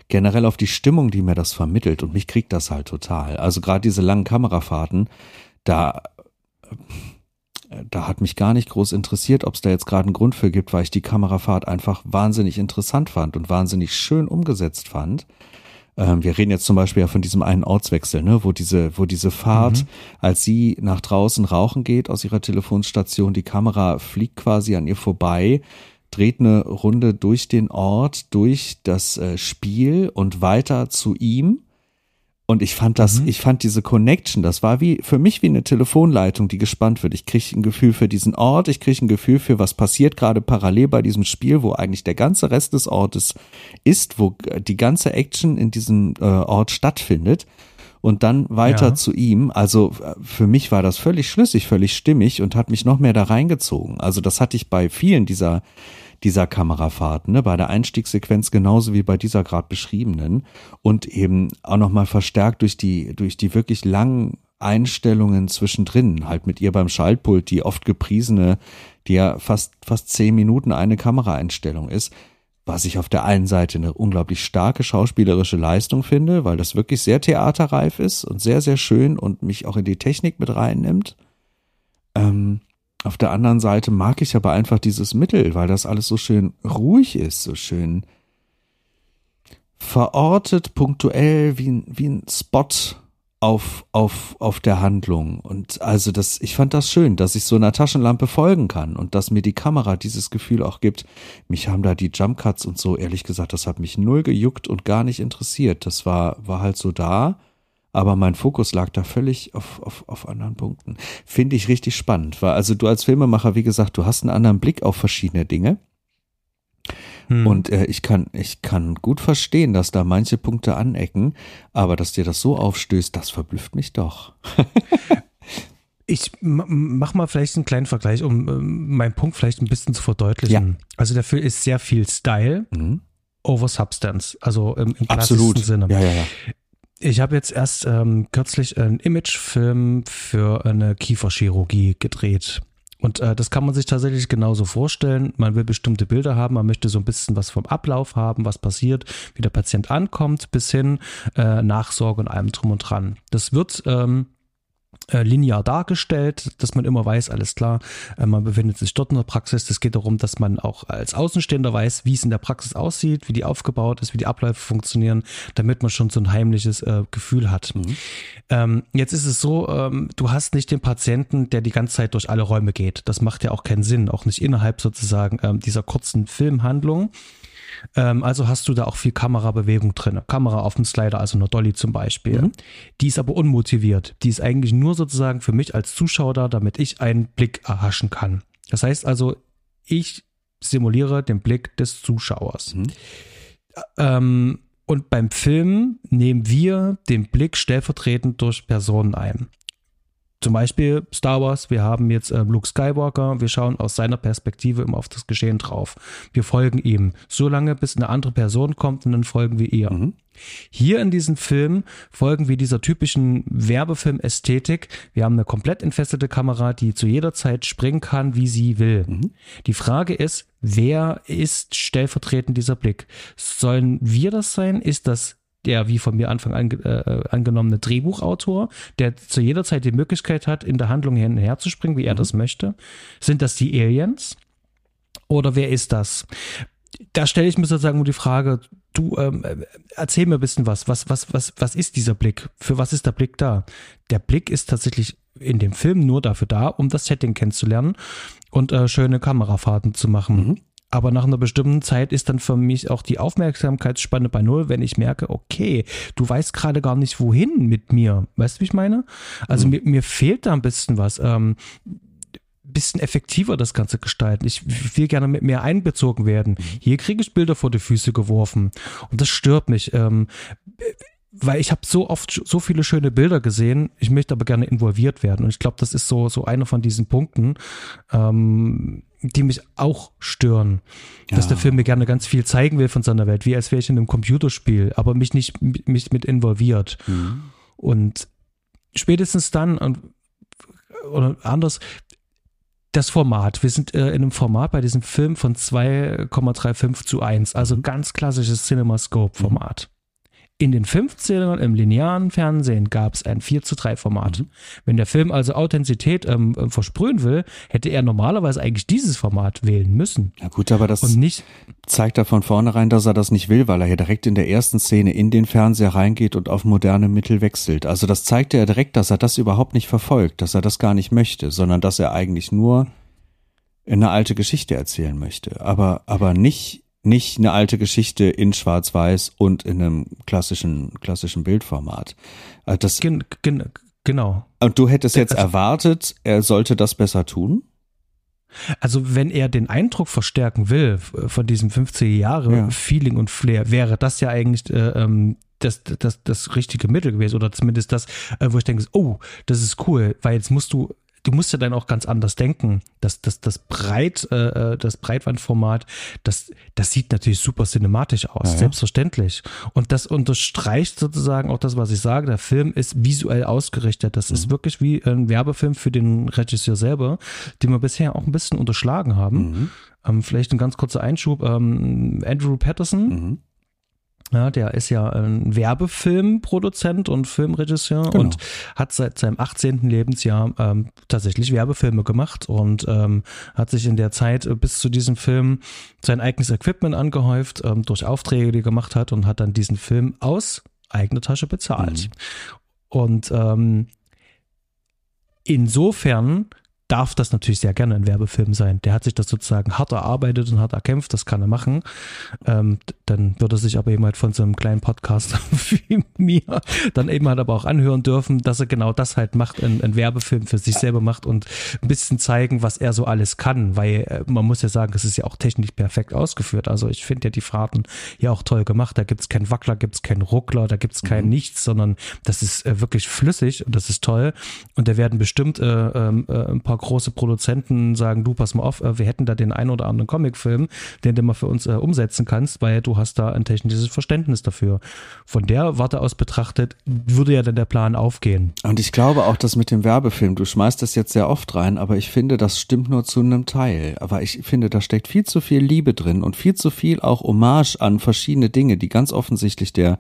generell auf die Stimmung, die mir das vermittelt. Und mich kriegt das halt total. Also gerade diese langen Kamerafahrten da, da hat mich gar nicht groß interessiert, ob es da jetzt gerade einen Grund für gibt, weil ich die Kamerafahrt einfach wahnsinnig interessant fand und wahnsinnig schön umgesetzt fand. Ähm, wir reden jetzt zum Beispiel ja von diesem einen Ortswechsel, ne, wo diese, wo diese Fahrt, mhm. als sie nach draußen rauchen geht aus ihrer Telefonstation, die Kamera fliegt quasi an ihr vorbei, dreht eine Runde durch den Ort, durch das äh, Spiel und weiter zu ihm und ich fand das, mhm. ich fand diese Connection, das war wie, für mich wie eine Telefonleitung, die gespannt wird. Ich kriege ein Gefühl für diesen Ort, ich kriege ein Gefühl für, was passiert gerade parallel bei diesem Spiel, wo eigentlich der ganze Rest des Ortes ist, wo die ganze Action in diesem äh, Ort stattfindet. und dann weiter ja. zu ihm. Also äh, für mich war das völlig schlüssig, völlig stimmig und hat mich noch mehr da reingezogen. Also das hatte ich bei vielen dieser dieser Kamerafahrten, ne, bei der Einstiegssequenz genauso wie bei dieser gerade beschriebenen und eben auch nochmal verstärkt durch die durch die wirklich langen Einstellungen zwischendrin, halt mit ihr beim Schaltpult, die oft gepriesene, die ja fast fast zehn Minuten eine Kameraeinstellung ist was ich auf der einen Seite eine unglaublich starke schauspielerische Leistung finde, weil das wirklich sehr theaterreif ist und sehr, sehr schön und mich auch in die Technik mit reinnimmt. Ähm, auf der anderen Seite mag ich aber einfach dieses Mittel, weil das alles so schön ruhig ist, so schön verortet, punktuell, wie, wie ein Spot auf, auf, auf der Handlung. Und also das, ich fand das schön, dass ich so einer Taschenlampe folgen kann und dass mir die Kamera dieses Gefühl auch gibt. Mich haben da die Jump Cuts und so, ehrlich gesagt, das hat mich null gejuckt und gar nicht interessiert. Das war, war halt so da. Aber mein Fokus lag da völlig auf, auf, auf anderen Punkten. Finde ich richtig spannend, weil also du als Filmemacher, wie gesagt, du hast einen anderen Blick auf verschiedene Dinge. Hm. Und äh, ich kann, ich kann gut verstehen, dass da manche Punkte anecken, aber dass dir das so aufstößt, das verblüfft mich doch. *laughs* Ich mach mal vielleicht einen kleinen Vergleich, um ähm, meinen Punkt vielleicht ein bisschen zu verdeutlichen. Ja. Also Film ist sehr viel Style mhm. over Substance, also im, im Absolut. Sinne. Ja, ja, ja. Ich habe jetzt erst ähm, kürzlich einen Imagefilm für eine Kieferchirurgie gedreht. Und äh, das kann man sich tatsächlich genauso vorstellen. Man will bestimmte Bilder haben, man möchte so ein bisschen was vom Ablauf haben, was passiert, wie der Patient ankommt, bis hin äh, Nachsorge und allem drum und dran. Das wird ähm, äh, linear dargestellt, dass man immer weiß, alles klar, äh, man befindet sich dort in der Praxis. Es geht darum, dass man auch als Außenstehender weiß, wie es in der Praxis aussieht, wie die aufgebaut ist, wie die Abläufe funktionieren, damit man schon so ein heimliches äh, Gefühl hat. Mhm. Ähm, jetzt ist es so, ähm, du hast nicht den Patienten, der die ganze Zeit durch alle Räume geht. Das macht ja auch keinen Sinn, auch nicht innerhalb sozusagen ähm, dieser kurzen Filmhandlung. Ähm, also hast du da auch viel Kamerabewegung drin. Kamera auf dem Slider, also eine Dolly zum Beispiel. Mhm. Die ist aber unmotiviert. Die ist eigentlich nur sozusagen für mich als Zuschauer da, damit ich einen Blick erhaschen kann. Das heißt also, ich simuliere den Blick des Zuschauers. Mhm. Ähm, und beim Film nehmen wir den Blick stellvertretend durch Personen ein zum Beispiel Star Wars, wir haben jetzt äh, Luke Skywalker, wir schauen aus seiner Perspektive immer auf das Geschehen drauf. Wir folgen ihm, so lange bis eine andere Person kommt und dann folgen wir ihr. Mhm. Hier in diesem Film folgen wir dieser typischen Werbefilm-Ästhetik. Wir haben eine komplett entfesselte Kamera, die zu jeder Zeit springen kann, wie sie will. Mhm. Die Frage ist, wer ist stellvertretend dieser Blick? Sollen wir das sein? Ist das der wie von mir Anfang an äh, angenommene Drehbuchautor, der zu jeder Zeit die Möglichkeit hat, in der Handlung hin und her zu springen, wie er mhm. das möchte? Sind das die Aliens? Oder wer ist das? Da stelle ich mir sozusagen die Frage, du ähm, erzähl mir ein bisschen was. Was, was, was, was ist dieser Blick? Für was ist der Blick da? Der Blick ist tatsächlich in dem Film nur dafür da, um das Setting kennenzulernen und äh, schöne Kamerafahrten zu machen. Mhm. Aber nach einer bestimmten Zeit ist dann für mich auch die Aufmerksamkeitsspanne bei Null, wenn ich merke, okay, du weißt gerade gar nicht wohin mit mir. Weißt du, wie ich meine? Also mhm. mir, mir fehlt da ein bisschen was. Ähm, bisschen effektiver das Ganze gestalten. Ich will gerne mit mehr einbezogen werden. Mhm. Hier kriege ich Bilder vor die Füße geworfen und das stört mich. Ähm, weil ich habe so oft so viele schöne Bilder gesehen, ich möchte aber gerne involviert werden. Und ich glaube, das ist so, so einer von diesen Punkten, ähm, die mich auch stören. Ja. Dass der Film mir gerne ganz viel zeigen will von seiner Welt, wie als wäre ich in einem Computerspiel, aber mich nicht mich mit involviert. Mhm. Und spätestens dann, oder anders, das Format. Wir sind äh, in einem Format bei diesem Film von 2,35 zu 1, also mhm. ganz klassisches CinemaScope-Format. In den 50ern im linearen Fernsehen gab es ein 4 zu 3 Format. Mhm. Wenn der Film also Authentizität ähm, ähm, versprühen will, hätte er normalerweise eigentlich dieses Format wählen müssen. Ja gut, aber das nicht, zeigt er von vornherein, dass er das nicht will, weil er hier direkt in der ersten Szene in den Fernseher reingeht und auf moderne Mittel wechselt. Also das zeigt er direkt, dass er das überhaupt nicht verfolgt, dass er das gar nicht möchte, sondern dass er eigentlich nur eine alte Geschichte erzählen möchte, aber aber nicht nicht eine alte Geschichte in Schwarz-Weiß und in einem klassischen, klassischen Bildformat. Äh, das, gen, gen, genau. Und du hättest jetzt also, erwartet, er sollte das besser tun? Also wenn er den Eindruck verstärken will von diesem 50er Jahre ja. Feeling und Flair, wäre das ja eigentlich äh, ähm, das, das, das richtige Mittel gewesen oder zumindest das, äh, wo ich denke, oh, das ist cool, weil jetzt musst du du musst ja dann auch ganz anders denken. Das, das, das Breit, äh, äh, das Breitwandformat, das, das sieht natürlich super cinematisch aus, ja, selbstverständlich. Und das unterstreicht sozusagen auch das, was ich sage. Der Film ist visuell ausgerichtet. Das mhm. ist wirklich wie ein Werbefilm für den Regisseur selber, den wir bisher auch ein bisschen unterschlagen haben. Mhm. Ähm, vielleicht ein ganz kurzer Einschub. Ähm, Andrew Patterson, mhm. Ja, der ist ja ein Werbefilmproduzent und Filmregisseur genau. und hat seit seinem 18. Lebensjahr ähm, tatsächlich Werbefilme gemacht und ähm, hat sich in der Zeit bis zu diesem Film sein eigenes Equipment angehäuft ähm, durch Aufträge, die er gemacht hat und hat dann diesen Film aus eigener Tasche bezahlt. Mhm. Und ähm, insofern darf das natürlich sehr gerne ein Werbefilm sein. Der hat sich das sozusagen hart erarbeitet und hart erkämpft, das kann er machen. Ähm, dann wird er sich aber eben halt von so einem kleinen Podcast *laughs* wie mir dann eben halt aber auch anhören dürfen, dass er genau das halt macht, ein, ein Werbefilm für sich selber macht und ein bisschen zeigen, was er so alles kann, weil äh, man muss ja sagen, es ist ja auch technisch perfekt ausgeführt. Also ich finde ja die Fahrten ja auch toll gemacht. Da gibt es keinen Wackler, gibt es keinen Ruckler, da gibt es kein mhm. Nichts, sondern das ist äh, wirklich flüssig und das ist toll. Und da werden bestimmt äh, ähm, äh, ein paar große Produzenten sagen, du pass mal auf, äh, wir hätten da den einen oder anderen Comicfilm, den du mal für uns äh, umsetzen kannst, weil du hast da ein technisches Verständnis dafür. Von der Warte aus betrachtet, würde ja dann der Plan aufgehen. Und ich glaube auch, dass mit dem Werbefilm, du schmeißt das jetzt sehr oft rein, aber ich finde, das stimmt nur zu einem Teil. Aber ich finde, da steckt viel zu viel Liebe drin und viel zu viel auch Hommage an verschiedene Dinge, die ganz offensichtlich der,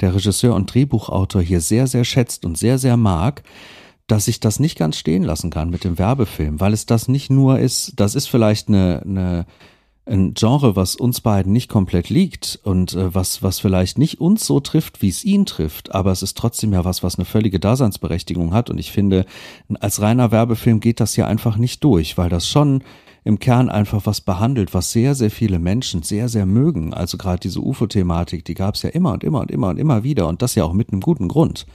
der Regisseur und Drehbuchautor hier sehr, sehr schätzt und sehr, sehr mag dass ich das nicht ganz stehen lassen kann mit dem Werbefilm, weil es das nicht nur ist, das ist vielleicht eine, eine ein Genre, was uns beiden nicht komplett liegt und äh, was, was vielleicht nicht uns so trifft, wie es ihn trifft, aber es ist trotzdem ja was, was eine völlige Daseinsberechtigung hat. Und ich finde, als reiner Werbefilm geht das ja einfach nicht durch, weil das schon im Kern einfach was behandelt, was sehr, sehr viele Menschen sehr, sehr mögen. Also gerade diese UFO-Thematik, die gab es ja immer und immer und immer und immer wieder und das ja auch mit einem guten Grund.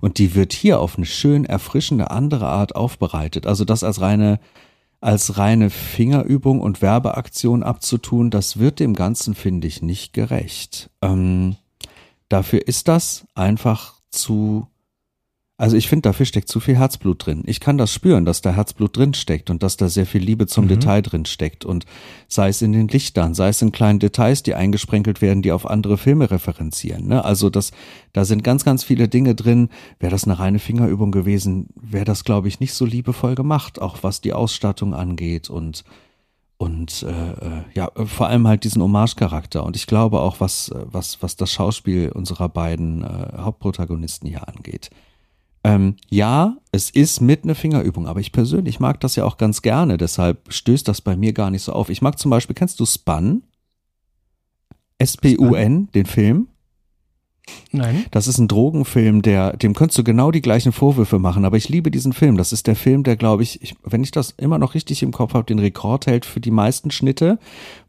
Und die wird hier auf eine schön erfrischende andere Art aufbereitet. Also das als reine als reine Fingerübung und Werbeaktion abzutun, das wird dem Ganzen, finde ich, nicht gerecht. Ähm, dafür ist das einfach zu also ich finde, dafür steckt zu viel Herzblut drin. Ich kann das spüren, dass da Herzblut drin steckt und dass da sehr viel Liebe zum mhm. Detail drin steckt und sei es in den Lichtern, sei es in kleinen Details, die eingesprenkelt werden, die auf andere Filme referenzieren. Ne? Also das, da sind ganz, ganz viele Dinge drin. Wäre das eine reine Fingerübung gewesen, wäre das, glaube ich, nicht so liebevoll gemacht, auch was die Ausstattung angeht und und äh, äh ja, vor allem halt diesen Hommage-Charakter. Und ich glaube auch, was, was, was das Schauspiel unserer beiden äh, Hauptprotagonisten hier angeht. Ähm, ja, es ist mit einer Fingerübung, aber ich persönlich mag das ja auch ganz gerne, deshalb stößt das bei mir gar nicht so auf. Ich mag zum Beispiel, kennst du Spun? S-P-U-N, den Film? Nein. Das ist ein Drogenfilm, der, dem könntest du genau die gleichen Vorwürfe machen, aber ich liebe diesen Film. Das ist der Film, der, glaube ich, ich, wenn ich das immer noch richtig im Kopf habe, den Rekord hält für die meisten Schnitte,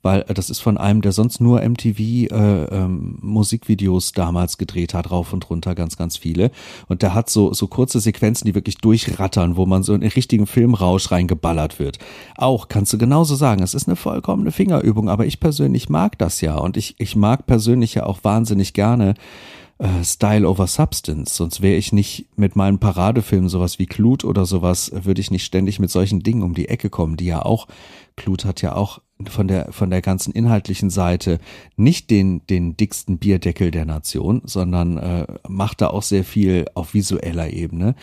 weil äh, das ist von einem, der sonst nur MTV äh, ähm, Musikvideos damals gedreht hat, rauf und runter, ganz, ganz viele. Und der hat so, so kurze Sequenzen, die wirklich durchrattern, wo man so in den richtigen Filmrausch reingeballert wird. Auch kannst du genauso sagen, es ist eine vollkommene Fingerübung, aber ich persönlich mag das ja und ich, ich mag persönlich ja auch wahnsinnig gerne äh, Style over Substance. Sonst wäre ich nicht mit meinen Paradefilmen sowas wie Clute oder sowas, würde ich nicht ständig mit solchen Dingen um die Ecke kommen, die ja auch, Clute hat ja auch von der, von der ganzen inhaltlichen Seite nicht den, den dicksten Bierdeckel der Nation, sondern äh, macht da auch sehr viel auf visueller Ebene.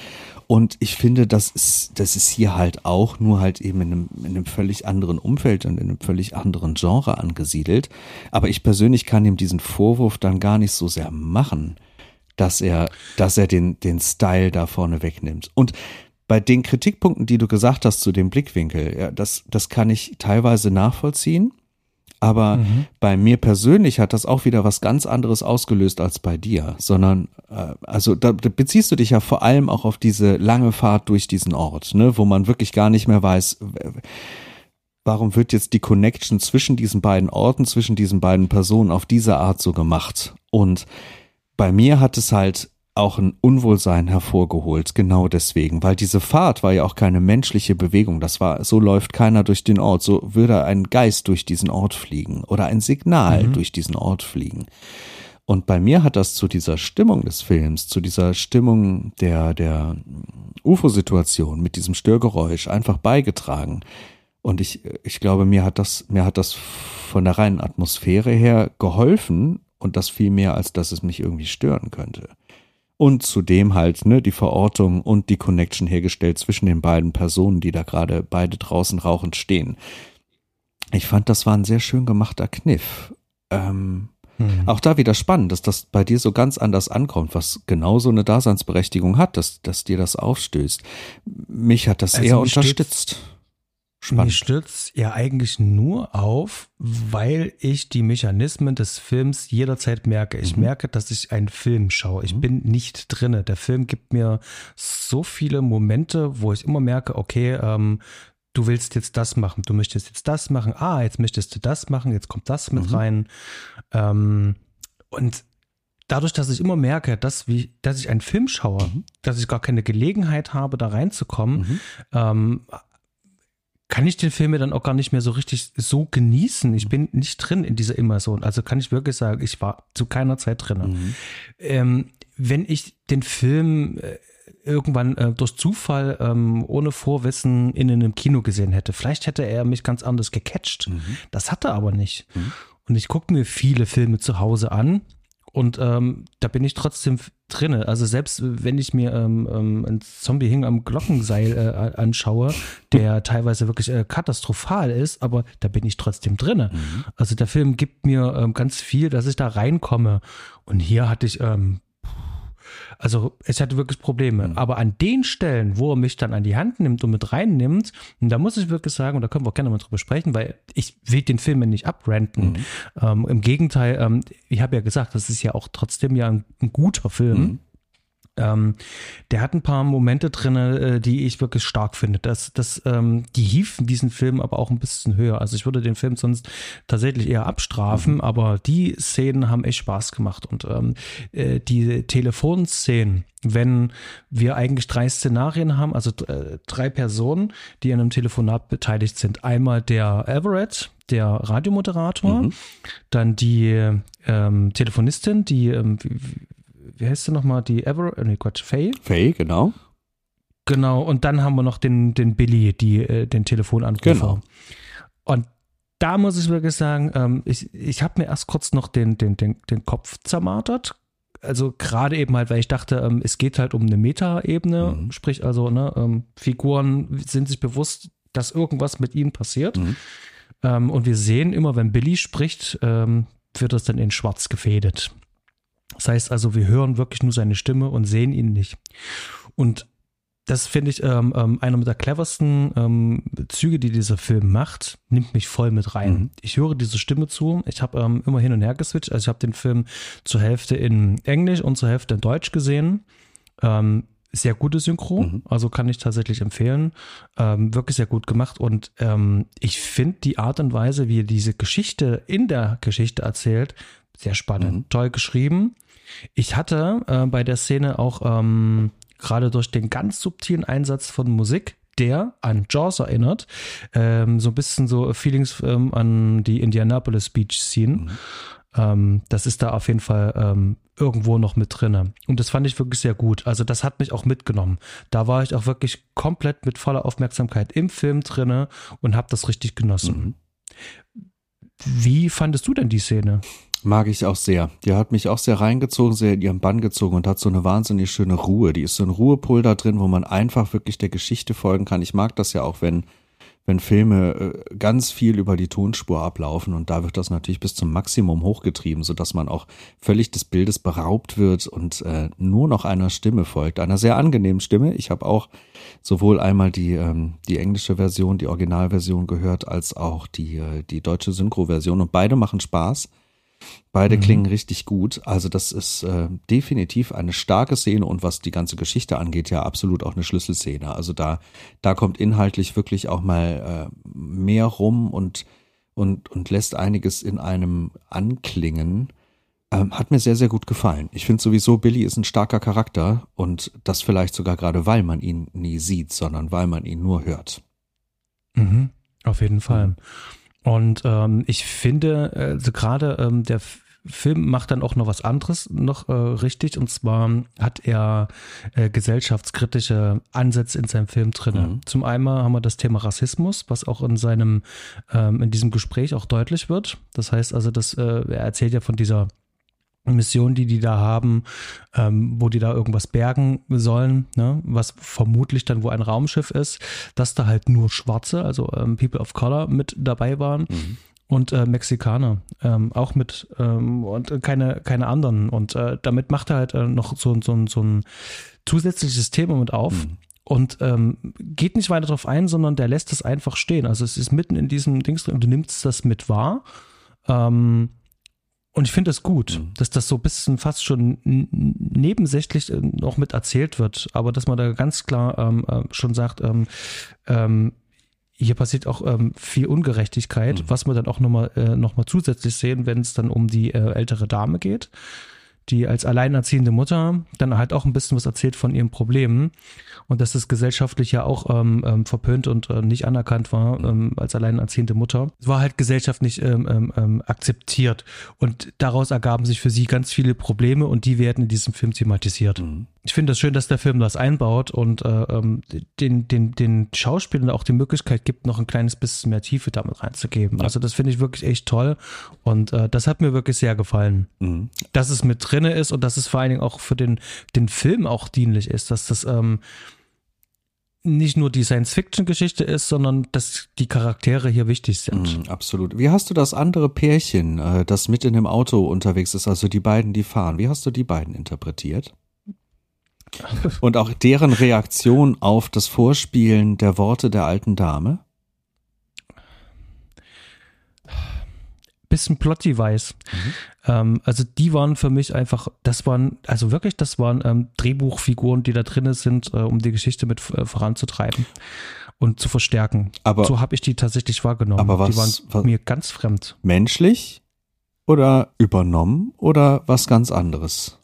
Und ich finde, das ist, das ist hier halt auch nur halt eben in einem, in einem völlig anderen Umfeld und in einem völlig anderen Genre angesiedelt. Aber ich persönlich kann ihm diesen Vorwurf dann gar nicht so sehr machen, dass er, dass er den, den Style da vorne wegnimmt. Und bei den Kritikpunkten, die du gesagt hast zu dem Blickwinkel, ja, das, das kann ich teilweise nachvollziehen. Aber mhm. bei mir persönlich hat das auch wieder was ganz anderes ausgelöst als bei dir, sondern äh, also da, da beziehst du dich ja vor allem auch auf diese lange Fahrt durch diesen Ort, ne, wo man wirklich gar nicht mehr weiß, warum wird jetzt die Connection zwischen diesen beiden Orten, zwischen diesen beiden Personen auf diese Art so gemacht? Und bei mir hat es halt auch ein Unwohlsein hervorgeholt, genau deswegen, weil diese Fahrt war ja auch keine menschliche Bewegung, das war, so läuft keiner durch den Ort, so würde ein Geist durch diesen Ort fliegen oder ein Signal mhm. durch diesen Ort fliegen. Und bei mir hat das zu dieser Stimmung des Films, zu dieser Stimmung der, der UFO-Situation mit diesem Störgeräusch einfach beigetragen. Und ich, ich glaube, mir hat das, mir hat das von der reinen Atmosphäre her geholfen und das viel mehr, als dass es mich irgendwie stören könnte. Und zudem halt, ne, die Verortung und die Connection hergestellt zwischen den beiden Personen, die da gerade beide draußen rauchend stehen. Ich fand, das war ein sehr schön gemachter Kniff. Ähm, hm. Auch da wieder spannend, dass das bei dir so ganz anders ankommt, was genauso eine Daseinsberechtigung hat, dass, dass dir das aufstößt. Mich hat das also eher unterstützt. Spannend. Mich stürzt ja eigentlich nur auf, weil ich die Mechanismen des Films jederzeit merke. Ich mhm. merke, dass ich einen Film schaue. Ich mhm. bin nicht drinne. Der Film gibt mir so viele Momente, wo ich immer merke, okay, ähm, du willst jetzt das machen, du möchtest jetzt das machen, ah, jetzt möchtest du das machen, jetzt kommt das mit mhm. rein. Ähm, und dadurch, dass ich immer merke, dass, wie, dass ich einen Film schaue, mhm. dass ich gar keine Gelegenheit habe, da reinzukommen, mhm. ähm, kann ich den Film dann auch gar nicht mehr so richtig so genießen. Ich bin nicht drin in dieser Immersion. Also kann ich wirklich sagen, ich war zu keiner Zeit drin. Mhm. Ähm, wenn ich den Film äh, irgendwann äh, durch Zufall ähm, ohne Vorwissen in einem Kino gesehen hätte, vielleicht hätte er mich ganz anders gecatcht. Mhm. Das hat er aber nicht. Mhm. Und ich gucke mir viele Filme zu Hause an und ähm, da bin ich trotzdem drinne. Also selbst wenn ich mir ähm, ähm, ein Zombie hing am Glockenseil äh, anschaue, der *laughs* teilweise wirklich äh, katastrophal ist, aber da bin ich trotzdem drinne. Mhm. Also der Film gibt mir ähm, ganz viel, dass ich da reinkomme. Und hier hatte ich ähm, also es hatte wirklich Probleme. Mhm. Aber an den Stellen, wo er mich dann an die Hand nimmt und mit reinnimmt, da muss ich wirklich sagen, und da können wir auch gerne mal drüber sprechen, weil ich will den Film ja nicht abrenten. Mhm. Ähm, Im Gegenteil, ähm, ich habe ja gesagt, das ist ja auch trotzdem ja ein, ein guter Film. Ähm, der hat ein paar Momente drin, äh, die ich wirklich stark finde. Das, das, ähm, die hieven diesen Film aber auch ein bisschen höher. Also ich würde den Film sonst tatsächlich eher abstrafen, mhm. aber die Szenen haben echt Spaß gemacht. Und ähm, äh, die Telefonszenen, wenn wir eigentlich drei Szenarien haben, also äh, drei Personen, die an einem Telefonat beteiligt sind. Einmal der Everett, der Radiomoderator, mhm. dann die ähm, Telefonistin, die, ähm, wie heißt sie nochmal, die Ever, äh, nee, Gott, Faye? Faye, genau. Genau, und dann haben wir noch den, den Billy, die, äh, den Telefonanrufer. Genau. Und da muss ich wirklich sagen, ähm, ich, ich habe mir erst kurz noch den, den, den, den Kopf zermartert. Also gerade eben halt, weil ich dachte, ähm, es geht halt um eine Meta-Ebene, mhm. sprich also, ne, ähm, Figuren sind sich bewusst, dass irgendwas mit ihnen passiert. Mhm. Ähm, und wir sehen immer, wenn Billy spricht, ähm, wird das dann in schwarz gefädet. Das heißt also, wir hören wirklich nur seine Stimme und sehen ihn nicht. Und das finde ich ähm, ähm, einer der cleversten ähm, Züge, die dieser Film macht, nimmt mich voll mit rein. Mhm. Ich höre diese Stimme zu. Ich habe ähm, immer hin und her geswitcht. Also ich habe den Film zur Hälfte in Englisch und zur Hälfte in Deutsch gesehen. Ähm, sehr gute Synchro, mhm. also kann ich tatsächlich empfehlen. Ähm, wirklich sehr gut gemacht und ähm, ich finde die Art und Weise, wie er diese Geschichte in der Geschichte erzählt, sehr spannend. Mhm. Toll geschrieben. Ich hatte äh, bei der Szene auch ähm, gerade durch den ganz subtilen Einsatz von Musik, der an Jaws erinnert, ähm, so ein bisschen so Feelings ähm, an die Indianapolis Beach Scene. Mhm. Ähm, das ist da auf jeden Fall ähm, irgendwo noch mit drinne. Und das fand ich wirklich sehr gut. Also das hat mich auch mitgenommen. Da war ich auch wirklich komplett mit voller Aufmerksamkeit im Film drinne und habe das richtig genossen. Mhm. Wie fandest du denn die Szene? Mag ich auch sehr. Die hat mich auch sehr reingezogen, sehr in ihren Bann gezogen und hat so eine wahnsinnig schöne Ruhe. Die ist so ein Ruhepol da drin, wo man einfach wirklich der Geschichte folgen kann. Ich mag das ja auch, wenn, wenn Filme äh, ganz viel über die Tonspur ablaufen und da wird das natürlich bis zum Maximum hochgetrieben, sodass man auch völlig des Bildes beraubt wird und äh, nur noch einer Stimme folgt. Einer sehr angenehmen Stimme. Ich habe auch sowohl einmal die, ähm, die englische Version, die Originalversion gehört, als auch die, äh, die deutsche Synchro-Version und beide machen Spaß. Beide mhm. klingen richtig gut. Also das ist äh, definitiv eine starke Szene und was die ganze Geschichte angeht, ja absolut auch eine Schlüsselszene. Also da, da kommt inhaltlich wirklich auch mal äh, mehr rum und, und, und lässt einiges in einem anklingen. Ähm, hat mir sehr, sehr gut gefallen. Ich finde sowieso, Billy ist ein starker Charakter und das vielleicht sogar gerade, weil man ihn nie sieht, sondern weil man ihn nur hört. Mhm, auf jeden Fall. Mhm. Und ähm, ich finde, also gerade ähm, der Film macht dann auch noch was anderes noch äh, richtig. Und zwar hat er äh, gesellschaftskritische Ansätze in seinem Film drin. Mhm. Zum einen haben wir das Thema Rassismus, was auch in seinem, ähm, in diesem Gespräch auch deutlich wird. Das heißt also, dass äh, er erzählt ja von dieser Mission, die die da haben, ähm, wo die da irgendwas bergen sollen, ne? was vermutlich dann wo ein Raumschiff ist, dass da halt nur Schwarze, also ähm, People of Color mit dabei waren. Mhm. Und äh, Mexikaner ähm, auch mit ähm, und keine, keine anderen. Und äh, damit macht er halt äh, noch so, so, so ein zusätzliches Thema mit auf. Mhm und ähm, geht nicht weiter darauf ein, sondern der lässt es einfach stehen. Also es ist mitten in diesem Dings drin und du nimmst das mit wahr. Ähm, und ich finde das gut, mhm. dass das so ein bisschen fast schon nebensächlich äh, noch mit erzählt wird, aber dass man da ganz klar ähm, äh, schon sagt, ähm, ähm, hier passiert auch ähm, viel Ungerechtigkeit, mhm. was wir dann auch nochmal äh, noch zusätzlich sehen, wenn es dann um die äh, ältere Dame geht, die als alleinerziehende Mutter dann halt auch ein bisschen was erzählt von ihren Problemen und dass das gesellschaftlich ja auch ähm, ähm, verpönt und äh, nicht anerkannt war ähm, als alleinerziehende Mutter. Es war halt gesellschaftlich ähm, ähm, ähm, akzeptiert und daraus ergaben sich für sie ganz viele Probleme und die werden in diesem Film thematisiert. Mhm ich finde das schön, dass der Film das einbaut und äh, ähm, den, den, den Schauspielern auch die Möglichkeit gibt, noch ein kleines bisschen mehr Tiefe damit reinzugeben. Ja. Also das finde ich wirklich echt toll und äh, das hat mir wirklich sehr gefallen. Mhm. Dass es mit drinne ist und dass es vor allen Dingen auch für den, den Film auch dienlich ist, dass das ähm, nicht nur die Science-Fiction-Geschichte ist, sondern dass die Charaktere hier wichtig sind. Mm, absolut. Wie hast du das andere Pärchen, äh, das mit in dem Auto unterwegs ist, also die beiden, die fahren, wie hast du die beiden interpretiert? *laughs* Und auch deren Reaktion auf das Vorspielen der Worte der alten Dame? Bisschen plotti weiß. Mhm. Ähm, also die waren für mich einfach, das waren, also wirklich, das waren ähm, Drehbuchfiguren, die da drin sind, äh, um die Geschichte mit äh, voranzutreiben und zu verstärken. Aber, so habe ich die tatsächlich wahrgenommen. Aber was, die waren was, mir ganz fremd. Menschlich oder übernommen oder was ganz anderes?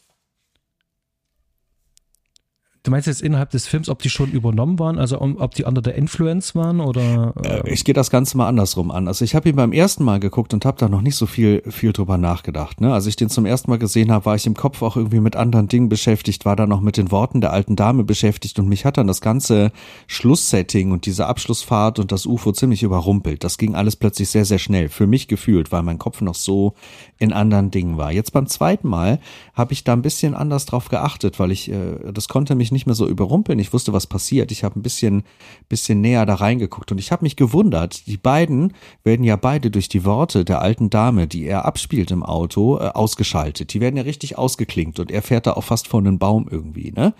Du meinst jetzt innerhalb des Films, ob die schon übernommen waren, also ob die under der Influence waren oder? Äh, ich gehe das Ganze mal andersrum an. Also ich habe ihn beim ersten Mal geguckt und habe da noch nicht so viel viel drüber nachgedacht. Ne? Als ich den zum ersten Mal gesehen habe, war ich im Kopf auch irgendwie mit anderen Dingen beschäftigt, war da noch mit den Worten der alten Dame beschäftigt und mich hat dann das ganze Schlusssetting und diese Abschlussfahrt und das UFO ziemlich überrumpelt. Das ging alles plötzlich sehr sehr schnell für mich gefühlt, weil mein Kopf noch so in anderen Dingen war. Jetzt beim zweiten Mal habe ich da ein bisschen anders drauf geachtet, weil ich äh, das konnte mich nicht mehr so überrumpeln. Ich wusste, was passiert. Ich habe ein bisschen, bisschen näher da reingeguckt und ich habe mich gewundert. Die beiden werden ja beide durch die Worte der alten Dame, die er abspielt im Auto, äh, ausgeschaltet. Die werden ja richtig ausgeklingt und er fährt da auch fast vor einen Baum irgendwie, ne?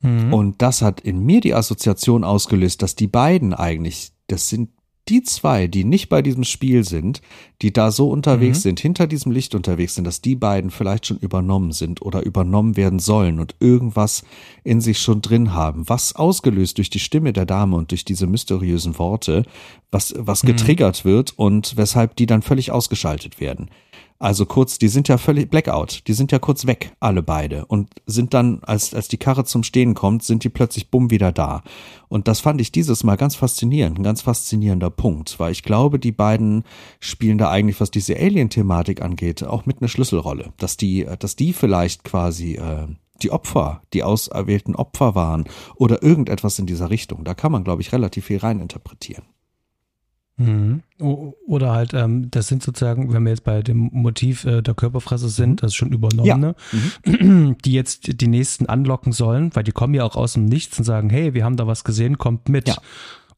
Mhm. Und das hat in mir die Assoziation ausgelöst, dass die beiden eigentlich, das sind die zwei, die nicht bei diesem Spiel sind, die da so unterwegs mhm. sind, hinter diesem Licht unterwegs sind, dass die beiden vielleicht schon übernommen sind oder übernommen werden sollen und irgendwas in sich schon drin haben, was ausgelöst durch die Stimme der Dame und durch diese mysteriösen Worte, was, was mhm. getriggert wird und weshalb die dann völlig ausgeschaltet werden. Also kurz, die sind ja völlig Blackout, die sind ja kurz weg, alle beide. Und sind dann, als, als die Karre zum Stehen kommt, sind die plötzlich bumm wieder da. Und das fand ich dieses Mal ganz faszinierend, ein ganz faszinierender Punkt, weil ich glaube, die beiden spielen da eigentlich, was diese Alien-Thematik angeht, auch mit einer Schlüsselrolle. Dass die, dass die vielleicht quasi äh, die Opfer, die auserwählten Opfer waren oder irgendetwas in dieser Richtung. Da kann man, glaube ich, relativ viel reininterpretieren. Mhm. Oder halt, ähm, das sind sozusagen, wenn wir jetzt bei dem Motiv äh, der Körperfresse sind, mhm. das ist schon übernommene, ja. mhm. die jetzt die nächsten anlocken sollen, weil die kommen ja auch aus dem Nichts und sagen, hey, wir haben da was gesehen, kommt mit. Ja.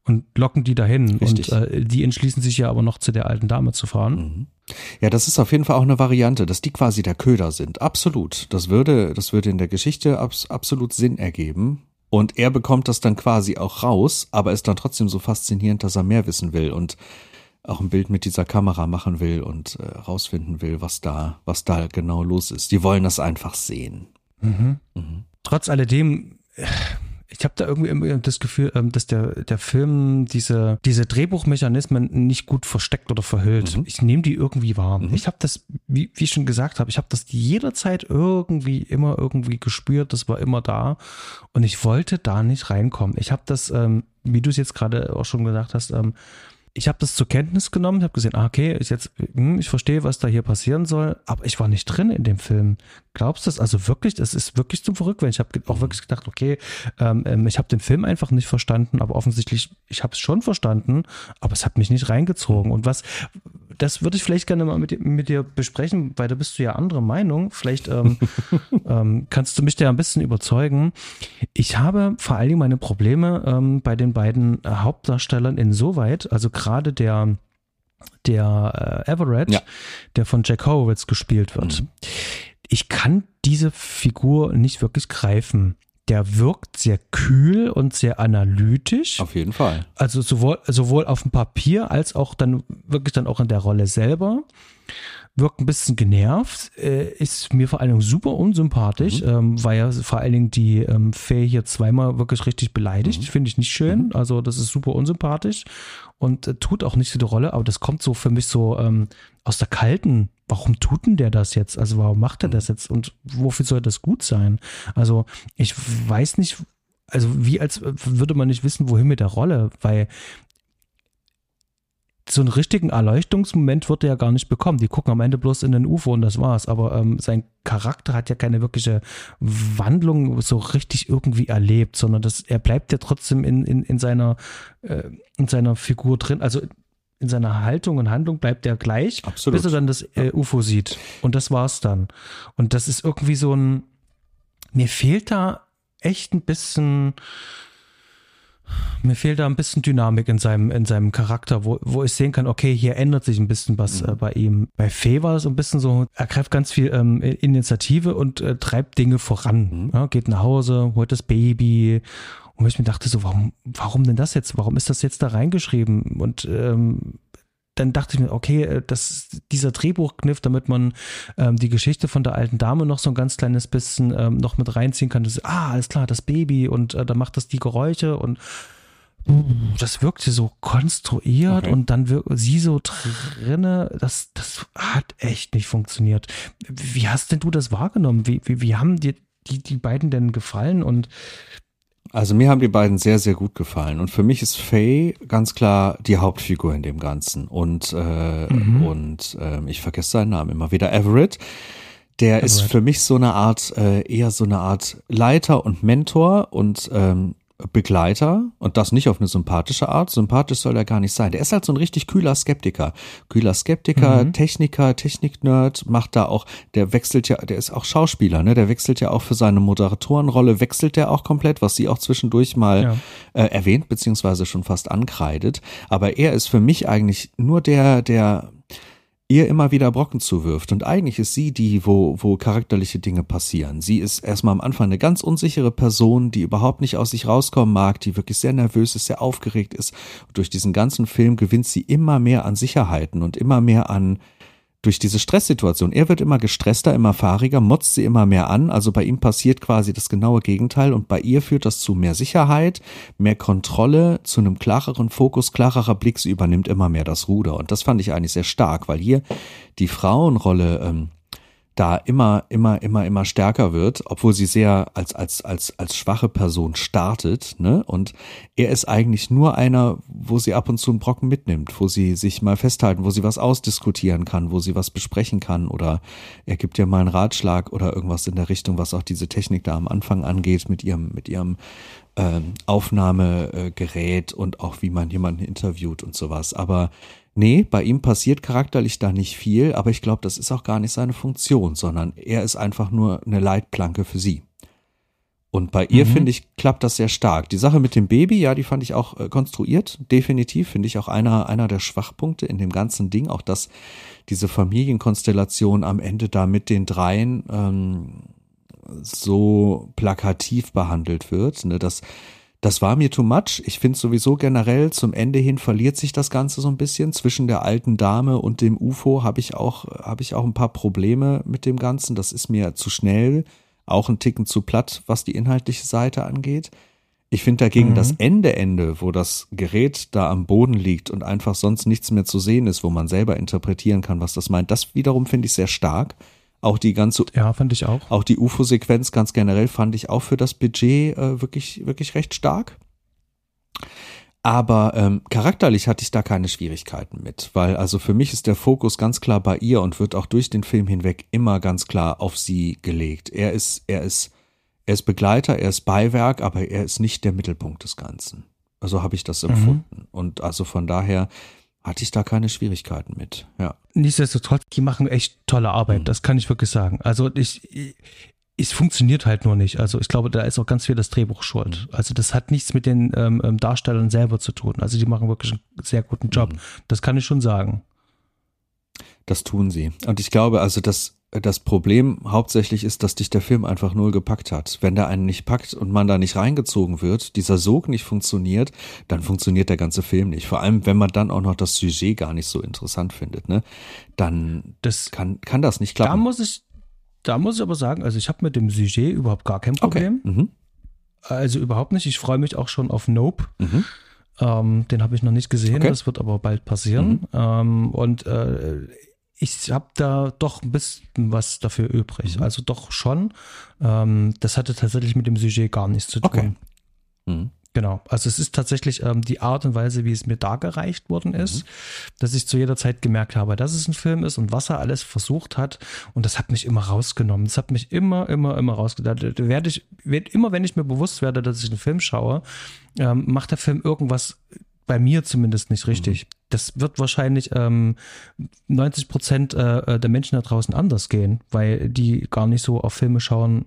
Und locken die dahin. Richtig. Und äh, die entschließen sich ja aber noch zu der alten Dame zu fahren. Mhm. Ja, das ist auf jeden Fall auch eine Variante, dass die quasi der Köder sind. Absolut. Das würde, das würde in der Geschichte abs absolut Sinn ergeben. Und er bekommt das dann quasi auch raus, aber ist dann trotzdem so faszinierend, dass er mehr wissen will und auch ein Bild mit dieser Kamera machen will und äh, rausfinden will, was da, was da genau los ist. Die wollen das einfach sehen. Mhm. Mhm. Trotz alledem, ich habe da irgendwie das Gefühl, ähm, dass der, der Film diese, diese Drehbuchmechanismen nicht gut versteckt oder verhüllt. Mhm. Ich nehme die irgendwie wahr. Mhm. Ich habe das, wie, wie ich schon gesagt habe, ich habe das jederzeit irgendwie immer irgendwie gespürt. Das war immer da. Und ich wollte da nicht reinkommen. Ich habe das, ähm, wie du es jetzt gerade auch schon gesagt hast, ähm, ich habe das zur Kenntnis genommen, habe gesehen, ah, okay, ist jetzt, hm, ich verstehe, was da hier passieren soll, aber ich war nicht drin in dem Film. Glaubst du das? Also wirklich, das ist wirklich zum Verrückt, ich habe auch wirklich gedacht, okay, ähm, ähm, ich habe den Film einfach nicht verstanden, aber offensichtlich, ich habe es schon verstanden, aber es hat mich nicht reingezogen. Und was, das würde ich vielleicht gerne mal mit, mit dir besprechen, weil da bist du ja anderer Meinung. Vielleicht ähm, *laughs* ähm, kannst du mich da ein bisschen überzeugen. Ich habe vor allen Dingen meine Probleme ähm, bei den beiden Hauptdarstellern insoweit, also gerade der der äh, Everett, ja. der von Jack Horowitz gespielt wird. Mhm. Ich kann diese Figur nicht wirklich greifen der wirkt sehr kühl und sehr analytisch. Auf jeden Fall. Also sowohl, sowohl auf dem Papier als auch dann wirklich dann auch in der Rolle selber. Wirkt ein bisschen genervt, äh, ist mir vor allen Dingen super unsympathisch, mhm. ähm, weil ja vor allen Dingen die ähm, Faye hier zweimal wirklich richtig beleidigt. Mhm. Finde ich nicht schön. Mhm. Also das ist super unsympathisch und äh, tut auch nicht so die Rolle, aber das kommt so für mich so ähm, aus der kalten warum tut denn der das jetzt? Also warum macht er das jetzt und wofür soll das gut sein? Also ich weiß nicht, also wie als würde man nicht wissen, wohin mit der Rolle, weil so einen richtigen Erleuchtungsmoment wird er ja gar nicht bekommen. Die gucken am Ende bloß in den UFO und das war's. Aber ähm, sein Charakter hat ja keine wirkliche Wandlung so richtig irgendwie erlebt, sondern das, er bleibt ja trotzdem in, in, in seiner äh, in seiner Figur drin. Also in seiner Haltung und Handlung bleibt er gleich, Absolut. bis er dann das äh, UFO sieht. Und das war's dann. Und das ist irgendwie so ein, mir fehlt da echt ein bisschen, mir fehlt da ein bisschen Dynamik in seinem, in seinem Charakter, wo, wo ich sehen kann, okay, hier ändert sich ein bisschen was mhm. äh, bei ihm. Bei Fee war es ein bisschen so, er greift ganz viel ähm, Initiative und äh, treibt Dinge voran. Mhm. Ja, geht nach Hause, holt das Baby und ich mir dachte so, warum, warum denn das jetzt? Warum ist das jetzt da reingeschrieben? Und ähm, dann dachte ich mir, okay, äh, das, dieser Drehbuchkniff, damit man ähm, die Geschichte von der alten Dame noch so ein ganz kleines bisschen ähm, noch mit reinziehen kann. Das, ah, alles klar, das Baby und äh, da macht das die Geräusche und das wirkte so konstruiert okay. und dann wirkt sie so drinne. Das, das hat echt nicht funktioniert. Wie hast denn du das wahrgenommen? Wie, wie, wie haben dir die, die beiden denn gefallen und also mir haben die beiden sehr, sehr gut gefallen. Und für mich ist Faye ganz klar die Hauptfigur in dem Ganzen. Und, äh, mhm. und äh, ich vergesse seinen Namen immer wieder, Everett. Der Everett. ist für mich so eine Art, äh, eher so eine Art Leiter und Mentor und ähm, Begleiter und das nicht auf eine sympathische Art. Sympathisch soll er gar nicht sein. Der ist halt so ein richtig kühler Skeptiker. Kühler Skeptiker, mhm. Techniker, Technik-Nerd, macht da auch, der wechselt ja, der ist auch Schauspieler, ne? Der wechselt ja auch für seine Moderatorenrolle, wechselt der auch komplett, was sie auch zwischendurch mal ja. äh, erwähnt, beziehungsweise schon fast ankreidet. Aber er ist für mich eigentlich nur der, der ihr immer wieder Brocken zuwirft. Und eigentlich ist sie die, wo, wo charakterliche Dinge passieren. Sie ist erstmal am Anfang eine ganz unsichere Person, die überhaupt nicht aus sich rauskommen mag, die wirklich sehr nervös ist, sehr aufgeregt ist. Und durch diesen ganzen Film gewinnt sie immer mehr an Sicherheiten und immer mehr an durch diese Stresssituation. Er wird immer gestresster, immer fahriger, motzt sie immer mehr an. Also bei ihm passiert quasi das genaue Gegenteil und bei ihr führt das zu mehr Sicherheit, mehr Kontrolle, zu einem klareren Fokus, klarerer Blick. Sie übernimmt immer mehr das Ruder. Und das fand ich eigentlich sehr stark, weil hier die Frauenrolle ähm, da immer, immer, immer, immer stärker wird, obwohl sie sehr als, als, als, als schwache Person startet, ne? Und er ist eigentlich nur einer, wo sie ab und zu einen Brocken mitnimmt, wo sie sich mal festhalten, wo sie was ausdiskutieren kann, wo sie was besprechen kann oder er gibt ihr mal einen Ratschlag oder irgendwas in der Richtung, was auch diese Technik da am Anfang angeht mit ihrem, mit ihrem ähm, Aufnahmegerät und auch wie man jemanden interviewt und sowas. Aber Nee, bei ihm passiert charakterlich da nicht viel, aber ich glaube, das ist auch gar nicht seine Funktion, sondern er ist einfach nur eine Leitplanke für sie. Und bei ihr, mhm. finde ich, klappt das sehr stark. Die Sache mit dem Baby, ja, die fand ich auch äh, konstruiert. Definitiv finde ich auch einer, einer der Schwachpunkte in dem ganzen Ding. Auch dass diese Familienkonstellation am Ende da mit den dreien ähm, so plakativ behandelt wird. Ne? Das, das war mir too much. Ich finde sowieso generell zum Ende hin verliert sich das Ganze so ein bisschen. Zwischen der alten Dame und dem UFO habe ich auch, habe ich auch ein paar Probleme mit dem Ganzen. Das ist mir zu schnell, auch ein Ticken zu platt, was die inhaltliche Seite angeht. Ich finde dagegen mhm. das Ende Ende, wo das Gerät da am Boden liegt und einfach sonst nichts mehr zu sehen ist, wo man selber interpretieren kann, was das meint, das wiederum finde ich sehr stark. Auch die ganze, ja, fand ich auch. Auch die UFO-Sequenz ganz generell fand ich auch für das Budget äh, wirklich, wirklich recht stark. Aber ähm, charakterlich hatte ich da keine Schwierigkeiten mit, weil also für mich ist der Fokus ganz klar bei ihr und wird auch durch den Film hinweg immer ganz klar auf sie gelegt. Er ist, er ist, er ist Begleiter, er ist Beiwerk, aber er ist nicht der Mittelpunkt des Ganzen. Also habe ich das mhm. empfunden. Mhm. Und also von daher hatte ich da keine Schwierigkeiten mit. Ja. Nichtsdestotrotz, die machen echt tolle Arbeit, mhm. das kann ich wirklich sagen. Also ich, es funktioniert halt nur nicht. Also ich glaube, da ist auch ganz viel das Drehbuch schuld. Mhm. Also das hat nichts mit den ähm, ähm, Darstellern selber zu tun. Also die machen wirklich einen sehr guten Job. Mhm. Das kann ich schon sagen. Das tun sie. Und ich glaube, also das, das Problem hauptsächlich ist, dass dich der Film einfach null gepackt hat. Wenn der einen nicht packt und man da nicht reingezogen wird, dieser Sog nicht funktioniert, dann funktioniert der ganze Film nicht. Vor allem, wenn man dann auch noch das Sujet gar nicht so interessant findet, ne? Dann das, kann, kann das nicht klappen. Da muss ich, da muss ich aber sagen, also ich habe mit dem Sujet überhaupt gar kein Problem. Okay. Mhm. Also überhaupt nicht. Ich freue mich auch schon auf Nope. Mhm. Ähm, den habe ich noch nicht gesehen. Okay. Das wird aber bald passieren. Mhm. Ähm, und äh, ich habe da doch ein bisschen was dafür übrig. Mhm. Also doch schon. Ähm, das hatte tatsächlich mit dem Sujet gar nichts zu tun. Okay. Mhm. Genau. Also es ist tatsächlich ähm, die Art und Weise, wie es mir dargereicht worden ist, mhm. dass ich zu jeder Zeit gemerkt habe, dass es ein Film ist und was er alles versucht hat. Und das hat mich immer rausgenommen. Das hat mich immer, immer, immer. Da werde ich, immer wenn ich mir bewusst werde, dass ich einen Film schaue, ähm, macht der Film irgendwas bei mir zumindest nicht richtig. Mhm. Das wird wahrscheinlich ähm, 90 Prozent äh, der Menschen da draußen anders gehen, weil die gar nicht so auf Filme schauen,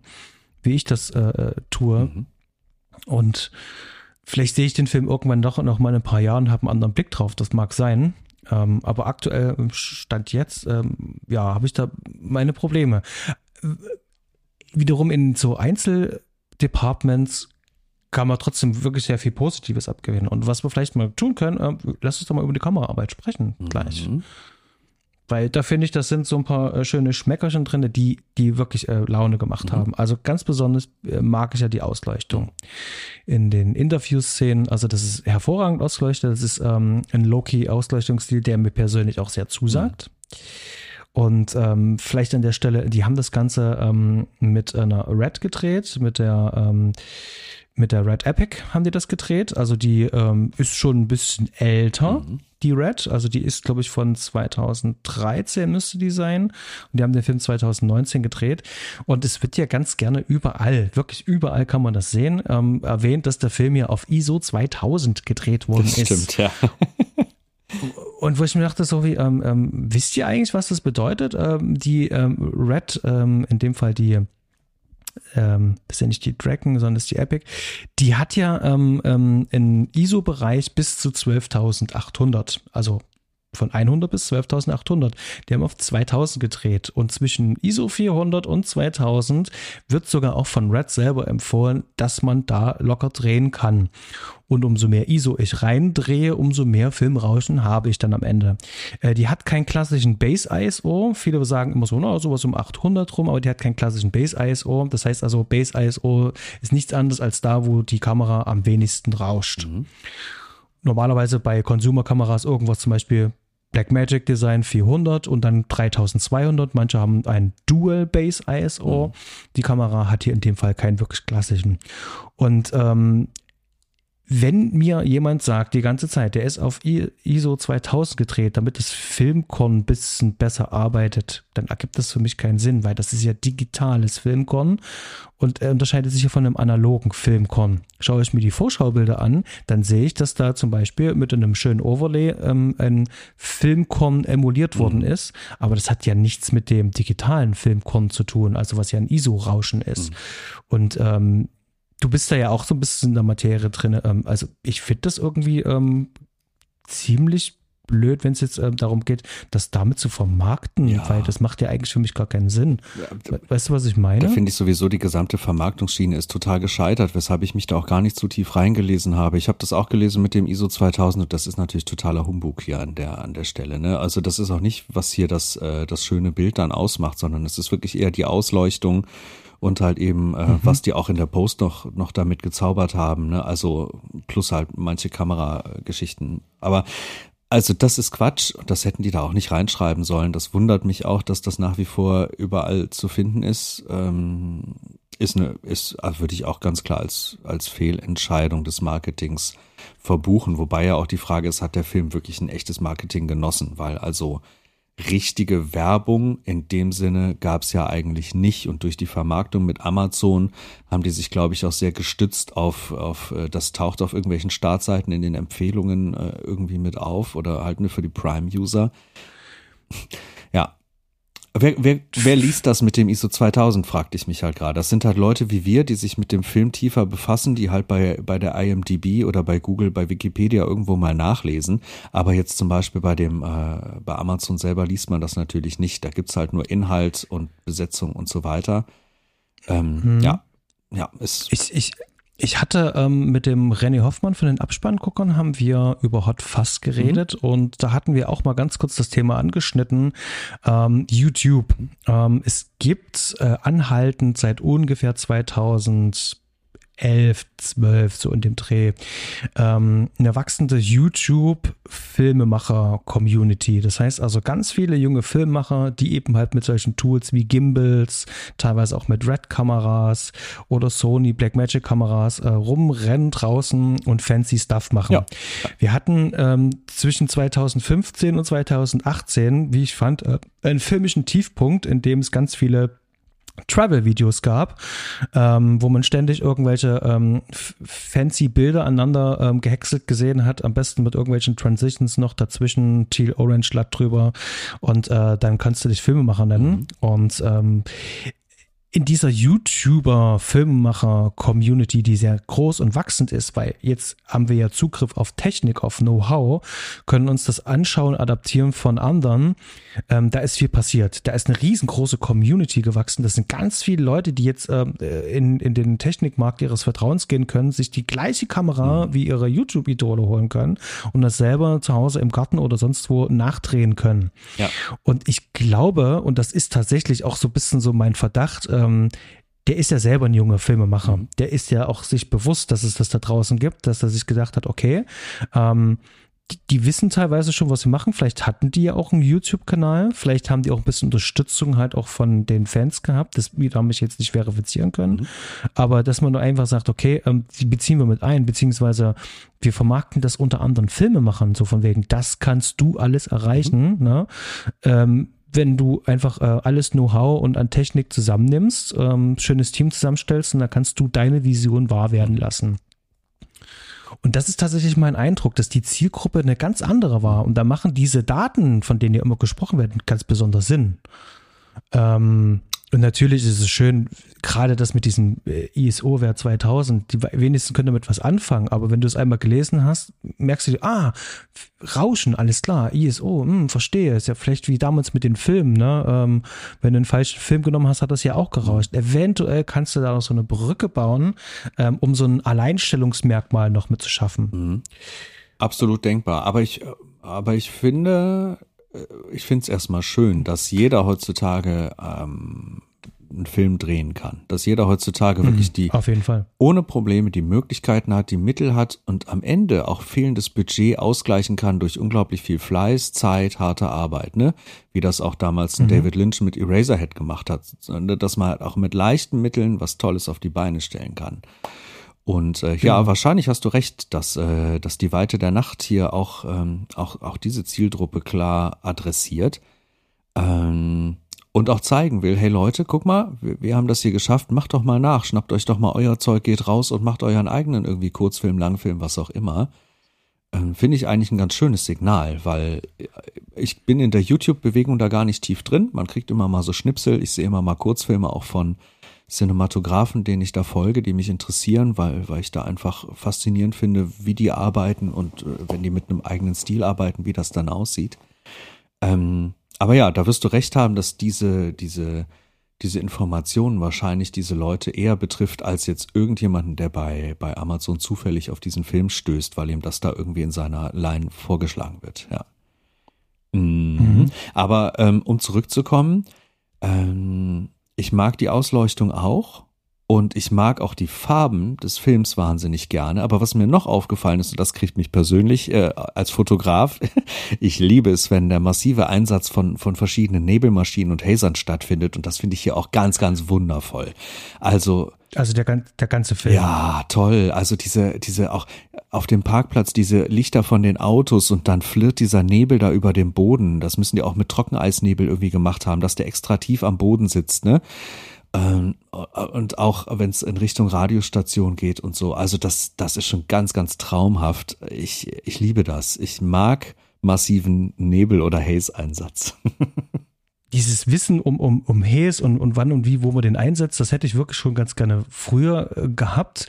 wie ich das äh, äh tue. Mhm. Und Vielleicht sehe ich den Film irgendwann doch noch mal in ein paar Jahren und habe einen anderen Blick drauf. Das mag sein. Ähm, aber aktuell, Stand jetzt, ähm, ja, habe ich da meine Probleme. Wiederum in so Einzeldepartments kann man trotzdem wirklich sehr viel Positives abgewinnen. Und was wir vielleicht mal tun können, äh, lass uns doch mal über die Kameraarbeit sprechen gleich. Mhm. Weil da finde ich, das sind so ein paar äh, schöne Schmeckerchen drin, die, die wirklich äh, Laune gemacht mhm. haben. Also ganz besonders äh, mag ich ja die Ausleuchtung. In den Interviewszenen, also das ist hervorragend ausgeleuchtet. Das ist ähm, ein Loki-Ausleuchtungsstil, der mir persönlich auch sehr zusagt. Mhm. Und ähm, vielleicht an der Stelle, die haben das Ganze ähm, mit einer Red gedreht, mit der ähm, mit der Red Epic haben die das gedreht. Also die ähm, ist schon ein bisschen älter, mhm. die Red. Also die ist, glaube ich, von 2013 müsste die sein. Und die haben den Film 2019 gedreht. Und es wird ja ganz gerne überall, wirklich überall kann man das sehen, ähm, erwähnt, dass der Film ja auf ISO 2000 gedreht worden das ist. Stimmt, ja. *laughs* Und wo ich mir dachte, so wie, ähm, ähm, wisst ihr eigentlich, was das bedeutet? Ähm, die ähm, Red, ähm, in dem Fall die ähm, das ist ja nicht die Dragon, sondern ist die Epic, die hat ja ähm, ähm, einen ISO-Bereich bis zu 12.800, also von 100 bis 12.800. Die haben auf 2000 gedreht und zwischen ISO 400 und 2000 wird sogar auch von Red selber empfohlen, dass man da locker drehen kann. Und umso mehr ISO ich reindrehe, umso mehr Filmrauschen habe ich dann am Ende. Äh, die hat keinen klassischen Base ISO. Viele sagen immer so, na, sowas um 800 rum, aber die hat keinen klassischen Base ISO. Das heißt also, Base ISO ist nichts anderes als da, wo die Kamera am wenigsten rauscht. Mhm normalerweise bei Consumer-Kameras irgendwas zum Beispiel Blackmagic Design 400 und dann 3200. Manche haben ein Dual Base ISO. Mhm. Die Kamera hat hier in dem Fall keinen wirklich klassischen. Und ähm, wenn mir jemand sagt, die ganze Zeit, der ist auf ISO 2000 gedreht, damit das Filmkorn ein bisschen besser arbeitet, dann ergibt das für mich keinen Sinn, weil das ist ja digitales Filmkorn und er unterscheidet sich ja von einem analogen Filmkorn. Schaue ich mir die Vorschaubilder an, dann sehe ich, dass da zum Beispiel mit einem schönen Overlay ähm, ein Filmkorn emuliert worden mhm. ist, aber das hat ja nichts mit dem digitalen Filmkorn zu tun, also was ja ein ISO-Rauschen ist. Mhm. Und ähm, du bist da ja auch so ein bisschen in der Materie drin. Ähm, also ich finde das irgendwie ähm, ziemlich blöd, wenn es jetzt ähm, darum geht, das damit zu vermarkten, ja. weil das macht ja eigentlich für mich gar keinen Sinn. Ja, weißt du, was ich meine? Da finde ich sowieso, die gesamte Vermarktungsschiene ist total gescheitert, weshalb ich mich da auch gar nicht zu tief reingelesen habe. Ich habe das auch gelesen mit dem ISO 2000 und das ist natürlich totaler Humbug hier an der, an der Stelle. Ne? Also das ist auch nicht, was hier das, äh, das schöne Bild dann ausmacht, sondern es ist wirklich eher die Ausleuchtung und halt eben, äh, mhm. was die auch in der Post noch, noch damit gezaubert haben, ne? Also plus halt manche Kamerageschichten. Aber also das ist Quatsch das hätten die da auch nicht reinschreiben sollen. Das wundert mich auch, dass das nach wie vor überall zu finden ist. Ähm, ist eine, ist, also würde ich auch ganz klar als, als Fehlentscheidung des Marketings verbuchen. Wobei ja auch die Frage ist, hat der Film wirklich ein echtes Marketing genossen? Weil also richtige Werbung in dem Sinne gab es ja eigentlich nicht. Und durch die Vermarktung mit Amazon haben die sich, glaube ich, auch sehr gestützt auf, auf äh, das taucht auf irgendwelchen Startseiten in den Empfehlungen äh, irgendwie mit auf oder halt nur für die Prime-User. Ja, Wer, wer, wer liest das mit dem ISO 2000, fragte ich mich halt gerade. Das sind halt Leute wie wir, die sich mit dem Film tiefer befassen, die halt bei, bei der IMDb oder bei Google, bei Wikipedia irgendwo mal nachlesen. Aber jetzt zum Beispiel bei dem, äh, bei Amazon selber liest man das natürlich nicht. Da gibt's halt nur Inhalt und Besetzung und so weiter. Ähm, hm. Ja, ja, ist. Ich, ich, ich hatte ähm, mit dem René Hoffmann von den Abspannguckern haben wir über Hot Fuzz geredet mhm. und da hatten wir auch mal ganz kurz das Thema angeschnitten. Ähm, YouTube. Ähm, es gibt äh, anhaltend seit ungefähr 2000 11, 12, so in dem Dreh, ähm, eine wachsende YouTube-Filmemacher-Community. Das heißt also ganz viele junge Filmemacher, die eben halt mit solchen Tools wie Gimbals, teilweise auch mit Red-Kameras oder Sony Blackmagic-Kameras äh, rumrennen draußen und fancy Stuff machen. Ja. Wir hatten ähm, zwischen 2015 und 2018, wie ich fand, äh, einen filmischen Tiefpunkt, in dem es ganz viele Travel-Videos gab, ähm, wo man ständig irgendwelche ähm, fancy Bilder aneinander ähm, gehäckselt gesehen hat, am besten mit irgendwelchen Transitions noch dazwischen, Teal Orange Latt drüber und äh, dann kannst du dich Filmemacher nennen. Mhm. Und ähm, in dieser YouTuber-Filmemacher-Community, die sehr groß und wachsend ist, weil jetzt haben wir ja Zugriff auf Technik, auf Know-how, können uns das anschauen, adaptieren von anderen. Ähm, da ist viel passiert. Da ist eine riesengroße Community gewachsen. Das sind ganz viele Leute, die jetzt ähm, in, in den Technikmarkt ihres Vertrauens gehen können, sich die gleiche Kamera mhm. wie ihre YouTube-Idole holen können und das selber zu Hause im Garten oder sonst wo nachdrehen können. Ja. Und ich glaube, und das ist tatsächlich auch so ein bisschen so mein Verdacht, ähm, der ist ja selber ein junger Filmemacher. Mhm. Der ist ja auch sich bewusst, dass es das da draußen gibt, dass er sich gedacht hat, okay, ähm, die, die, wissen teilweise schon, was sie machen. Vielleicht hatten die ja auch einen YouTube-Kanal. Vielleicht haben die auch ein bisschen Unterstützung halt auch von den Fans gehabt. Das haben ich jetzt nicht verifizieren können. Mhm. Aber dass man nur einfach sagt, okay, ähm, die beziehen wir mit ein, beziehungsweise wir vermarkten das unter anderem Filmemachern, so von wegen, das kannst du alles erreichen. Mhm. Ne? Ähm, wenn du einfach äh, alles Know-how und an Technik zusammennimmst, ähm, schönes Team zusammenstellst und dann kannst du deine Vision wahr werden lassen. Und das ist tatsächlich mein Eindruck, dass die Zielgruppe eine ganz andere war. Und da machen diese Daten, von denen ja immer gesprochen werden, ganz besonders Sinn. Ähm, und natürlich ist es schön, gerade das mit diesem äh, ISO-Wert 2000, die wenigsten können damit was anfangen, aber wenn du es einmal gelesen hast, merkst du, ah, Rauschen, alles klar, ISO, hm, verstehe, ist ja vielleicht wie damals mit den Filmen, ne? Ähm, wenn du einen falschen Film genommen hast, hat das ja auch gerauscht. Eventuell kannst du da noch so eine Brücke bauen, ähm, um so ein Alleinstellungsmerkmal noch mitzuschaffen. Mhm. Absolut denkbar, aber ich, aber ich finde, äh, ich finde es erstmal schön, dass jeder heutzutage ähm, einen Film drehen kann. Dass jeder heutzutage mhm, wirklich die auf jeden Fall ohne Probleme die Möglichkeiten hat, die Mittel hat und am Ende auch fehlendes Budget ausgleichen kann durch unglaublich viel Fleiß, Zeit, harte Arbeit, ne? Wie das auch damals mhm. David Lynch mit Eraserhead gemacht hat, dass man halt auch mit leichten Mitteln was Tolles auf die Beine stellen kann. Und äh, ja, ja, wahrscheinlich hast du recht, dass, äh, dass die Weite der Nacht hier auch, ähm, auch, auch diese Zielgruppe klar adressiert ähm, und auch zeigen will, hey Leute, guck mal, wir, wir haben das hier geschafft, macht doch mal nach, schnappt euch doch mal euer Zeug, geht raus und macht euren eigenen irgendwie Kurzfilm, Langfilm, was auch immer. Ähm, Finde ich eigentlich ein ganz schönes Signal, weil ich bin in der YouTube-Bewegung da gar nicht tief drin. Man kriegt immer mal so Schnipsel, ich sehe immer mal Kurzfilme auch von Cinematografen, denen ich da folge, die mich interessieren, weil, weil ich da einfach faszinierend finde, wie die arbeiten und äh, wenn die mit einem eigenen Stil arbeiten, wie das dann aussieht. Ähm, aber ja, da wirst du recht haben, dass diese, diese, diese Informationen wahrscheinlich diese Leute eher betrifft, als jetzt irgendjemanden, der bei, bei Amazon zufällig auf diesen Film stößt, weil ihm das da irgendwie in seiner Line vorgeschlagen wird, ja. Mhm. Mhm. Aber ähm, um zurückzukommen, ähm, ich mag die Ausleuchtung auch und ich mag auch die Farben des Films wahnsinnig gerne. Aber was mir noch aufgefallen ist, und das kriegt mich persönlich äh, als Fotograf, *laughs* ich liebe es, wenn der massive Einsatz von, von verschiedenen Nebelmaschinen und Hasern stattfindet. Und das finde ich hier auch ganz, ganz wundervoll. Also also der, der ganze Film. Ja, toll. Also diese, diese auch auf dem Parkplatz, diese Lichter von den Autos und dann flirrt dieser Nebel da über dem Boden. Das müssen die auch mit Trockeneisnebel irgendwie gemacht haben, dass der extra tief am Boden sitzt, ne? Ähm, und auch wenn es in Richtung Radiostation geht und so. Also das, das ist schon ganz, ganz traumhaft. Ich, ich liebe das. Ich mag massiven Nebel- oder Haze-Einsatz. *laughs* Dieses Wissen um, um, um Haze und, und wann und wie, wo man den einsetzt, das hätte ich wirklich schon ganz gerne früher äh, gehabt.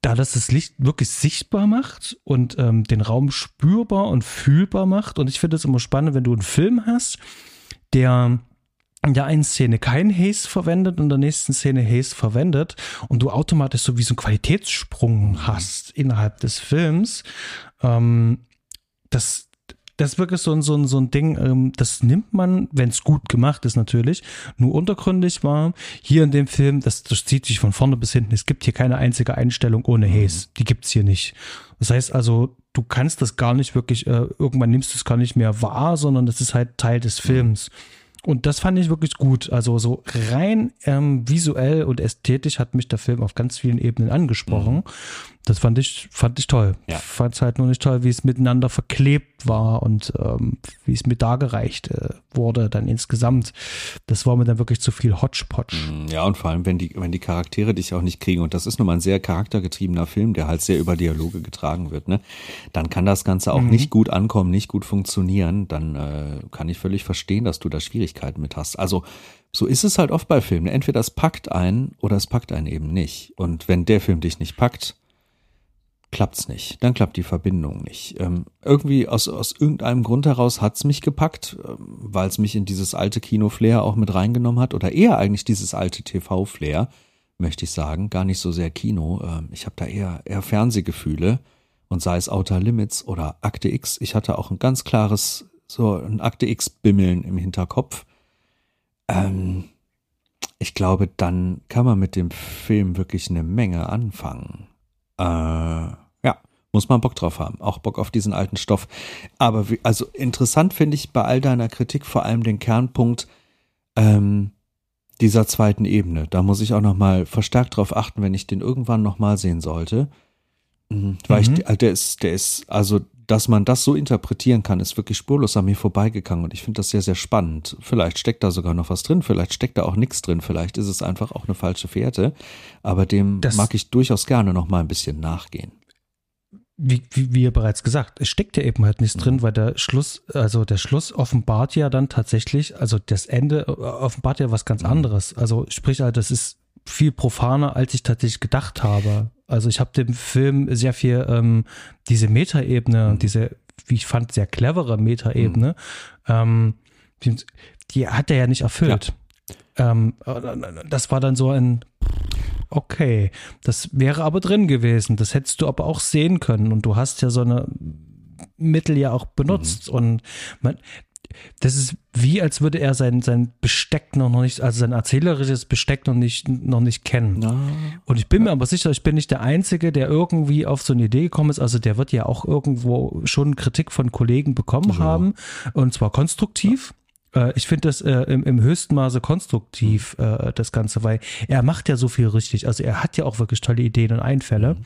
Da das das Licht wirklich sichtbar macht und ähm, den Raum spürbar und fühlbar macht. Und ich finde es immer spannend, wenn du einen Film hast, der in der einen Szene kein Haze verwendet und in der nächsten Szene Haze verwendet und du automatisch so wie so einen Qualitätssprung hast innerhalb des Films. Ähm, das, das ist wirklich so ein, so ein, so ein Ding, ähm, das nimmt man, wenn es gut gemacht ist natürlich, nur untergründig war. Hier in dem Film, das, das zieht sich von vorne bis hinten. Es gibt hier keine einzige Einstellung ohne mhm. Haze. Die gibt's hier nicht. Das heißt also, du kannst das gar nicht wirklich, äh, irgendwann nimmst du es gar nicht mehr wahr, sondern das ist halt Teil des mhm. Films. Und das fand ich wirklich gut. Also so rein ähm, visuell und ästhetisch hat mich der Film auf ganz vielen Ebenen angesprochen. Mhm. Das fand ich, fand ich toll. Ja. Ich fand es halt nur nicht toll, wie es miteinander verklebt war und ähm, wie es mir dargereicht äh, wurde dann insgesamt. Das war mir dann wirklich zu viel Hodgepodge. Mhm, ja, und vor allem, wenn die, wenn die Charaktere dich auch nicht kriegen, und das ist nun mal ein sehr charaktergetriebener Film, der halt sehr über Dialoge getragen wird, ne, dann kann das Ganze auch mhm. nicht gut ankommen, nicht gut funktionieren. Dann äh, kann ich völlig verstehen, dass du da Schwierigkeiten mit hast. Also so ist es halt oft bei Filmen. Entweder es packt einen oder es packt einen eben nicht. Und wenn der Film dich nicht packt, klappt's nicht. Dann klappt die Verbindung nicht. Ähm, irgendwie aus, aus irgendeinem Grund heraus hat's mich gepackt, ähm, weil es mich in dieses alte Kino-Flair auch mit reingenommen hat. Oder eher eigentlich dieses alte TV-Flair, möchte ich sagen. Gar nicht so sehr Kino. Ähm, ich habe da eher, eher Fernsehgefühle. Und sei es Outer Limits oder Akte X. Ich hatte auch ein ganz klares, so ein Akte X-Bimmeln im Hinterkopf. Ähm, ich glaube, dann kann man mit dem Film wirklich eine Menge anfangen. Äh, ja, muss man Bock drauf haben. Auch Bock auf diesen alten Stoff. Aber wie, also interessant finde ich bei all deiner Kritik vor allem den Kernpunkt ähm, dieser zweiten Ebene. Da muss ich auch noch mal verstärkt drauf achten, wenn ich den irgendwann noch mal sehen sollte. Mhm, weil mhm. ich, der ist, der ist, also dass man das so interpretieren kann, ist wirklich spurlos an mir vorbeigegangen und ich finde das sehr, sehr spannend. Vielleicht steckt da sogar noch was drin, vielleicht steckt da auch nichts drin, vielleicht ist es einfach auch eine falsche Fährte, aber dem das mag ich durchaus gerne noch mal ein bisschen nachgehen. Wie, wie, wie bereits gesagt, es steckt ja eben halt nichts mhm. drin, weil der Schluss, also der Schluss offenbart ja dann tatsächlich, also das Ende äh, offenbart ja was ganz mhm. anderes. Also sprich, halt, das ist viel profaner, als ich tatsächlich gedacht habe. Also ich habe dem Film sehr viel ähm, diese Metaebene, mhm. diese, wie ich fand, sehr clevere Metaebene, mhm. ähm, die, die, hat er ja nicht erfüllt. Ja. Ähm, das war dann so ein okay, das wäre aber drin gewesen. Das hättest du aber auch sehen können. Und du hast ja so eine Mittel ja auch benutzt. Mhm. Und man, das ist wie, als würde er sein, sein Besteck noch nicht, also sein erzählerisches Besteck noch nicht, noch nicht kennen. Ja. Und ich bin mir aber sicher, ich bin nicht der Einzige, der irgendwie auf so eine Idee gekommen ist. Also der wird ja auch irgendwo schon Kritik von Kollegen bekommen ja. haben. Und zwar konstruktiv. Ja. Äh, ich finde das äh, im, im höchsten Maße konstruktiv, mhm. äh, das Ganze, weil er macht ja so viel richtig. Also er hat ja auch wirklich tolle Ideen und Einfälle. Mhm.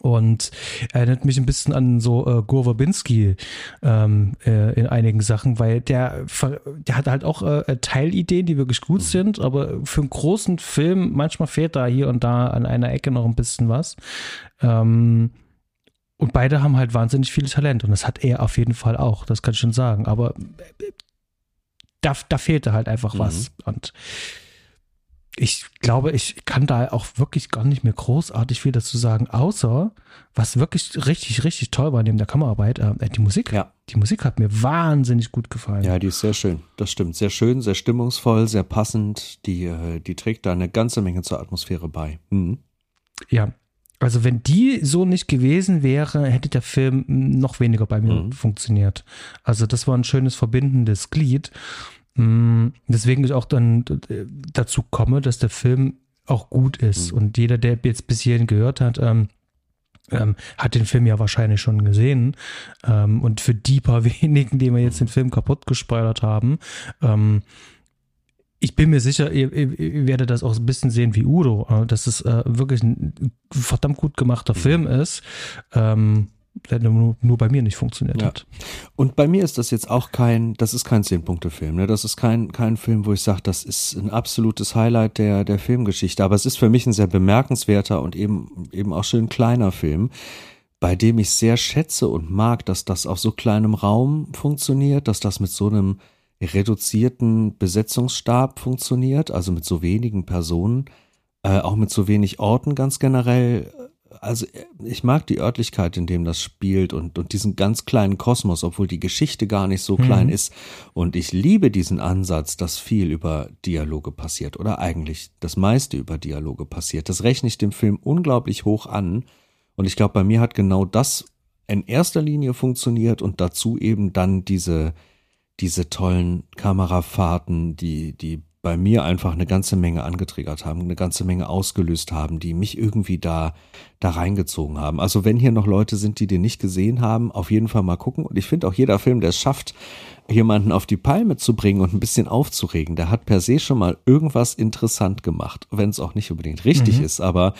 Und erinnert mich ein bisschen an so äh, Gore Verbinski ähm, äh, in einigen Sachen, weil der, der hat halt auch äh, Teilideen, die wirklich gut mhm. sind, aber für einen großen Film, manchmal fehlt da hier und da an einer Ecke noch ein bisschen was. Ähm, und beide haben halt wahnsinnig viel Talent und das hat er auf jeden Fall auch, das kann ich schon sagen. Aber äh, da, da fehlte halt einfach mhm. was. Und ich glaube, ich kann da auch wirklich gar nicht mehr großartig viel dazu sagen, außer was wirklich richtig, richtig toll war neben der Kameraarbeit, äh, die Musik. Ja. Die Musik hat mir wahnsinnig gut gefallen. Ja, die ist sehr schön. Das stimmt. Sehr schön, sehr stimmungsvoll, sehr passend. Die, äh, die trägt da eine ganze Menge zur Atmosphäre bei. Mhm. Ja. Also wenn die so nicht gewesen wäre, hätte der Film noch weniger bei mir mhm. funktioniert. Also das war ein schönes verbindendes Glied. Mm, deswegen ich auch dann dazu komme, dass der Film auch gut ist. Mhm. Und jeder, der jetzt bis hierhin gehört hat, ähm, ähm, hat den Film ja wahrscheinlich schon gesehen. Ähm, und für die paar *laughs* wenigen, die wir jetzt den Film kaputt gespoilert haben, ähm, ich bin mir sicher, ihr, ihr, werdet das auch ein bisschen sehen wie Udo, äh, dass es äh, wirklich ein verdammt gut gemachter mhm. Film ist. Ähm, der nur, nur bei mir nicht funktioniert ja. hat. Und bei mir ist das jetzt auch kein, das ist kein Zehn-Punkte-Film. Ne? Das ist kein, kein Film, wo ich sage, das ist ein absolutes Highlight der, der Filmgeschichte. Aber es ist für mich ein sehr bemerkenswerter und eben, eben auch schön kleiner Film, bei dem ich sehr schätze und mag, dass das auf so kleinem Raum funktioniert, dass das mit so einem reduzierten Besetzungsstab funktioniert, also mit so wenigen Personen, äh, auch mit so wenig Orten ganz generell. Also ich mag die Örtlichkeit, in dem das spielt und, und diesen ganz kleinen Kosmos, obwohl die Geschichte gar nicht so klein mhm. ist. Und ich liebe diesen Ansatz, dass viel über Dialoge passiert oder eigentlich das meiste über Dialoge passiert. Das rechne ich dem Film unglaublich hoch an. Und ich glaube, bei mir hat genau das in erster Linie funktioniert und dazu eben dann diese, diese tollen Kamerafahrten, die, die bei mir einfach eine ganze Menge angetriggert haben, eine ganze Menge ausgelöst haben, die mich irgendwie da, da reingezogen haben. Also wenn hier noch Leute sind, die den nicht gesehen haben, auf jeden Fall mal gucken. Und ich finde auch jeder Film, der es schafft, jemanden auf die Palme zu bringen und ein bisschen aufzuregen, der hat per se schon mal irgendwas interessant gemacht, wenn es auch nicht unbedingt richtig mhm. ist, aber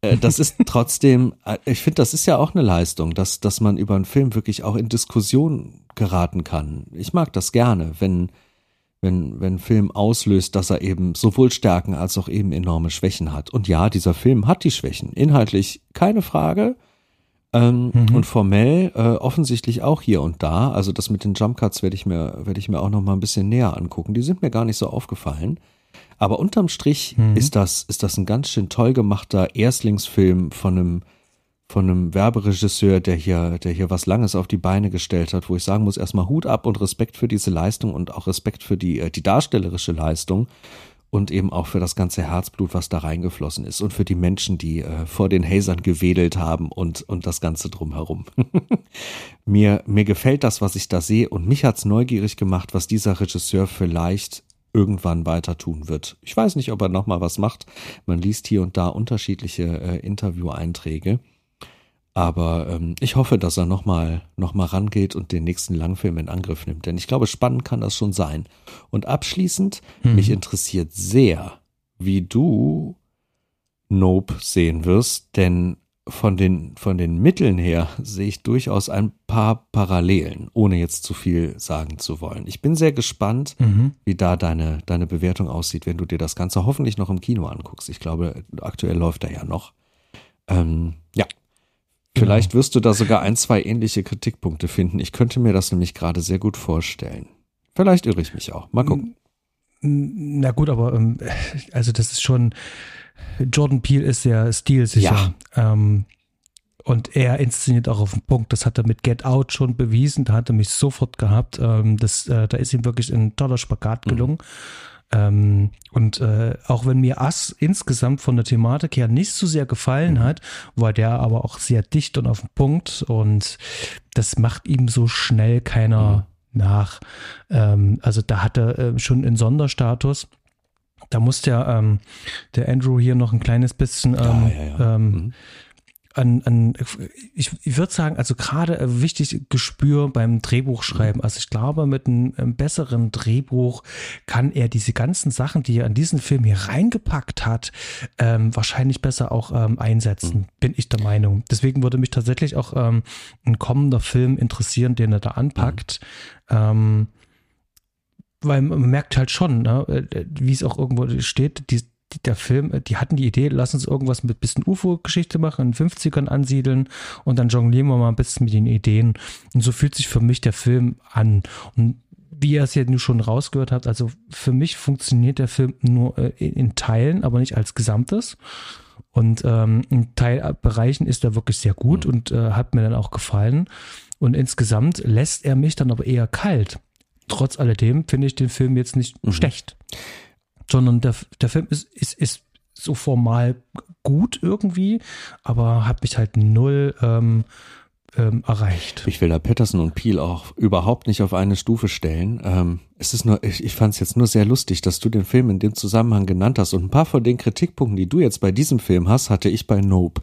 äh, das ist *laughs* trotzdem, äh, ich finde, das ist ja auch eine Leistung, dass, dass man über einen Film wirklich auch in Diskussion geraten kann. Ich mag das gerne, wenn, wenn, wenn Film auslöst, dass er eben sowohl Stärken als auch eben enorme Schwächen hat. Und ja, dieser Film hat die Schwächen. Inhaltlich keine Frage. Ähm, mhm. Und formell äh, offensichtlich auch hier und da. Also das mit den Jump Cuts werde ich mir, werde ich mir auch noch mal ein bisschen näher angucken. Die sind mir gar nicht so aufgefallen. Aber unterm Strich mhm. ist das, ist das ein ganz schön toll gemachter Erstlingsfilm von einem, von einem Werberegisseur, der hier, der hier was Langes auf die Beine gestellt hat, wo ich sagen muss, erstmal Hut ab und Respekt für diese Leistung und auch Respekt für die, äh, die darstellerische Leistung und eben auch für das ganze Herzblut, was da reingeflossen ist und für die Menschen, die äh, vor den Hazern gewedelt haben und, und das Ganze drumherum. *laughs* mir, mir gefällt das, was ich da sehe und mich hat's neugierig gemacht, was dieser Regisseur vielleicht irgendwann weiter tun wird. Ich weiß nicht, ob er nochmal was macht. Man liest hier und da unterschiedliche äh, Interview-Einträge. Aber ähm, ich hoffe, dass er nochmal noch mal rangeht und den nächsten Langfilm in Angriff nimmt. Denn ich glaube, spannend kann das schon sein. Und abschließend, hm. mich interessiert sehr, wie du Nope sehen wirst, denn von den, von den Mitteln her sehe ich durchaus ein paar Parallelen, ohne jetzt zu viel sagen zu wollen. Ich bin sehr gespannt, mhm. wie da deine, deine Bewertung aussieht, wenn du dir das Ganze hoffentlich noch im Kino anguckst. Ich glaube, aktuell läuft er ja noch. Ähm, ja. Vielleicht genau. wirst du da sogar ein, zwei ähnliche Kritikpunkte finden. Ich könnte mir das nämlich gerade sehr gut vorstellen. Vielleicht irre ich mich auch. Mal gucken. Na gut, aber ähm, also das ist schon, Jordan Peele ist sehr stilsicher. Ja. Ähm, und er inszeniert auch auf den Punkt. Das hat er mit Get Out schon bewiesen. Da hat er mich sofort gehabt. Ähm, das, äh, da ist ihm wirklich ein toller Spagat mhm. gelungen. Mhm. Ähm, und äh, auch wenn mir Ass insgesamt von der Thematik her nicht so sehr gefallen hat, war der aber auch sehr dicht und auf den Punkt. Und das macht ihm so schnell keiner mhm. nach. Ähm, also da hat er äh, schon einen Sonderstatus. Da muss der, ähm, der Andrew hier noch ein kleines bisschen ähm, ja, ja, ja. Ähm, mhm. An, an ich, ich würde sagen, also gerade äh, wichtig Gespür beim Drehbuchschreiben. Mhm. Also ich glaube, mit einem, einem, besseren Drehbuch kann er diese ganzen Sachen, die er an diesen Film hier reingepackt hat, ähm, wahrscheinlich besser auch ähm, einsetzen, mhm. bin ich der Meinung. Deswegen würde mich tatsächlich auch ähm, ein kommender Film interessieren, den er da anpackt. Mhm. Ähm, weil man merkt halt schon, ne, äh, wie es auch irgendwo steht, die, der Film, äh, die hatten die Idee, lass uns irgendwas mit bisschen UFO-Geschichte machen, in den 50ern ansiedeln und dann jonglieren wir mal ein bisschen mit den Ideen. Und so fühlt sich für mich der Film an. Und wie ihr es ja nun schon rausgehört habt, also für mich funktioniert der Film nur äh, in Teilen, aber nicht als Gesamtes. Und ähm, in Teilbereichen ist er wirklich sehr gut mhm. und äh, hat mir dann auch gefallen. Und insgesamt lässt er mich dann aber eher kalt trotz alledem finde ich den Film jetzt nicht mhm. schlecht, sondern der, der Film ist, ist, ist so formal gut irgendwie, aber hat mich halt null ähm, ähm, erreicht. Ich will da Patterson und Peel auch überhaupt nicht auf eine Stufe stellen. Ähm, es ist nur, ich, ich fand es jetzt nur sehr lustig, dass du den Film in dem Zusammenhang genannt hast. Und ein paar von den Kritikpunkten, die du jetzt bei diesem Film hast, hatte ich bei Nope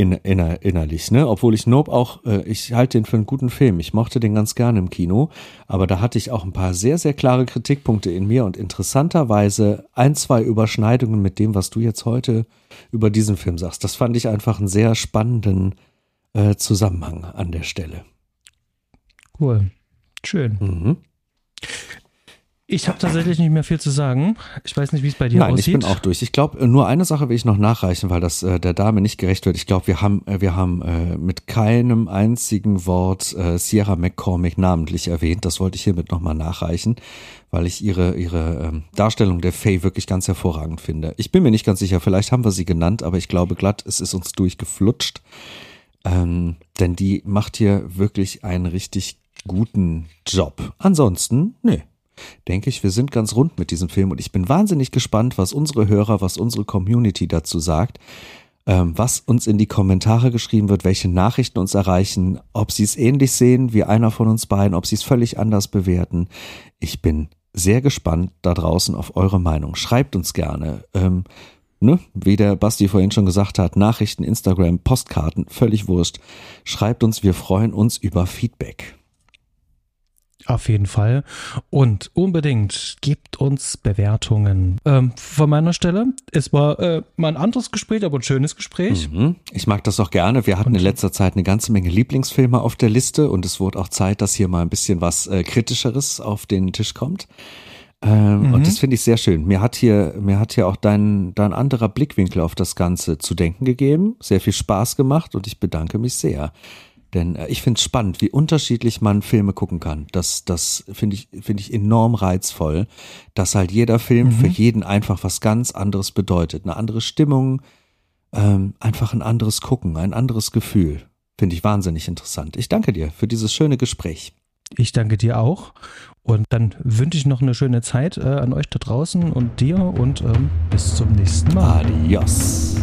in, inner, innerlich, ne? Obwohl ich Nope auch, äh, ich halte den für einen guten Film. Ich mochte den ganz gerne im Kino, aber da hatte ich auch ein paar sehr, sehr klare Kritikpunkte in mir und interessanterweise ein, zwei Überschneidungen mit dem, was du jetzt heute über diesen Film sagst. Das fand ich einfach einen sehr spannenden äh, Zusammenhang an der Stelle. Cool. Schön. Mhm. Ich habe tatsächlich nicht mehr viel zu sagen. Ich weiß nicht, wie es bei dir Nein, aussieht. ich bin auch durch. Ich glaube, nur eine Sache will ich noch nachreichen, weil das äh, der Dame nicht gerecht wird. Ich glaube, wir haben, äh, wir haben äh, mit keinem einzigen Wort äh, Sierra McCormick namentlich erwähnt. Das wollte ich hiermit nochmal nachreichen, weil ich ihre, ihre ähm, Darstellung der Faye wirklich ganz hervorragend finde. Ich bin mir nicht ganz sicher, vielleicht haben wir sie genannt, aber ich glaube glatt, es ist uns durchgeflutscht. Ähm, denn die macht hier wirklich einen richtig guten Job. Ansonsten, nee, denke ich, wir sind ganz rund mit diesem Film und ich bin wahnsinnig gespannt, was unsere Hörer, was unsere Community dazu sagt, ähm, was uns in die Kommentare geschrieben wird, welche Nachrichten uns erreichen, ob sie es ähnlich sehen wie einer von uns beiden, ob sie es völlig anders bewerten. Ich bin sehr gespannt da draußen auf eure Meinung. Schreibt uns gerne. Ähm, ne, wie der Basti vorhin schon gesagt hat, Nachrichten, Instagram, Postkarten, völlig wurscht. Schreibt uns, wir freuen uns über Feedback. Auf jeden Fall. Und unbedingt gebt uns Bewertungen. Ähm, von meiner Stelle, es war äh, mal ein anderes Gespräch, aber ein schönes Gespräch. Mhm. Ich mag das auch gerne. Wir hatten und in letzter Zeit eine ganze Menge Lieblingsfilme auf der Liste und es wurde auch Zeit, dass hier mal ein bisschen was äh, Kritischeres auf den Tisch kommt. Ähm, mhm. Und das finde ich sehr schön. Mir hat hier, mir hat hier auch dein, dein anderer Blickwinkel auf das Ganze zu denken gegeben. Sehr viel Spaß gemacht und ich bedanke mich sehr. Denn äh, ich finde es spannend, wie unterschiedlich man Filme gucken kann. Das, das finde ich, finde ich enorm reizvoll, dass halt jeder Film mhm. für jeden einfach was ganz anderes bedeutet. Eine andere Stimmung, ähm, einfach ein anderes Gucken, ein anderes Gefühl. Finde ich wahnsinnig interessant. Ich danke dir für dieses schöne Gespräch. Ich danke dir auch. Und dann wünsche ich noch eine schöne Zeit äh, an euch da draußen und dir und ähm, bis zum nächsten Mal. Adios.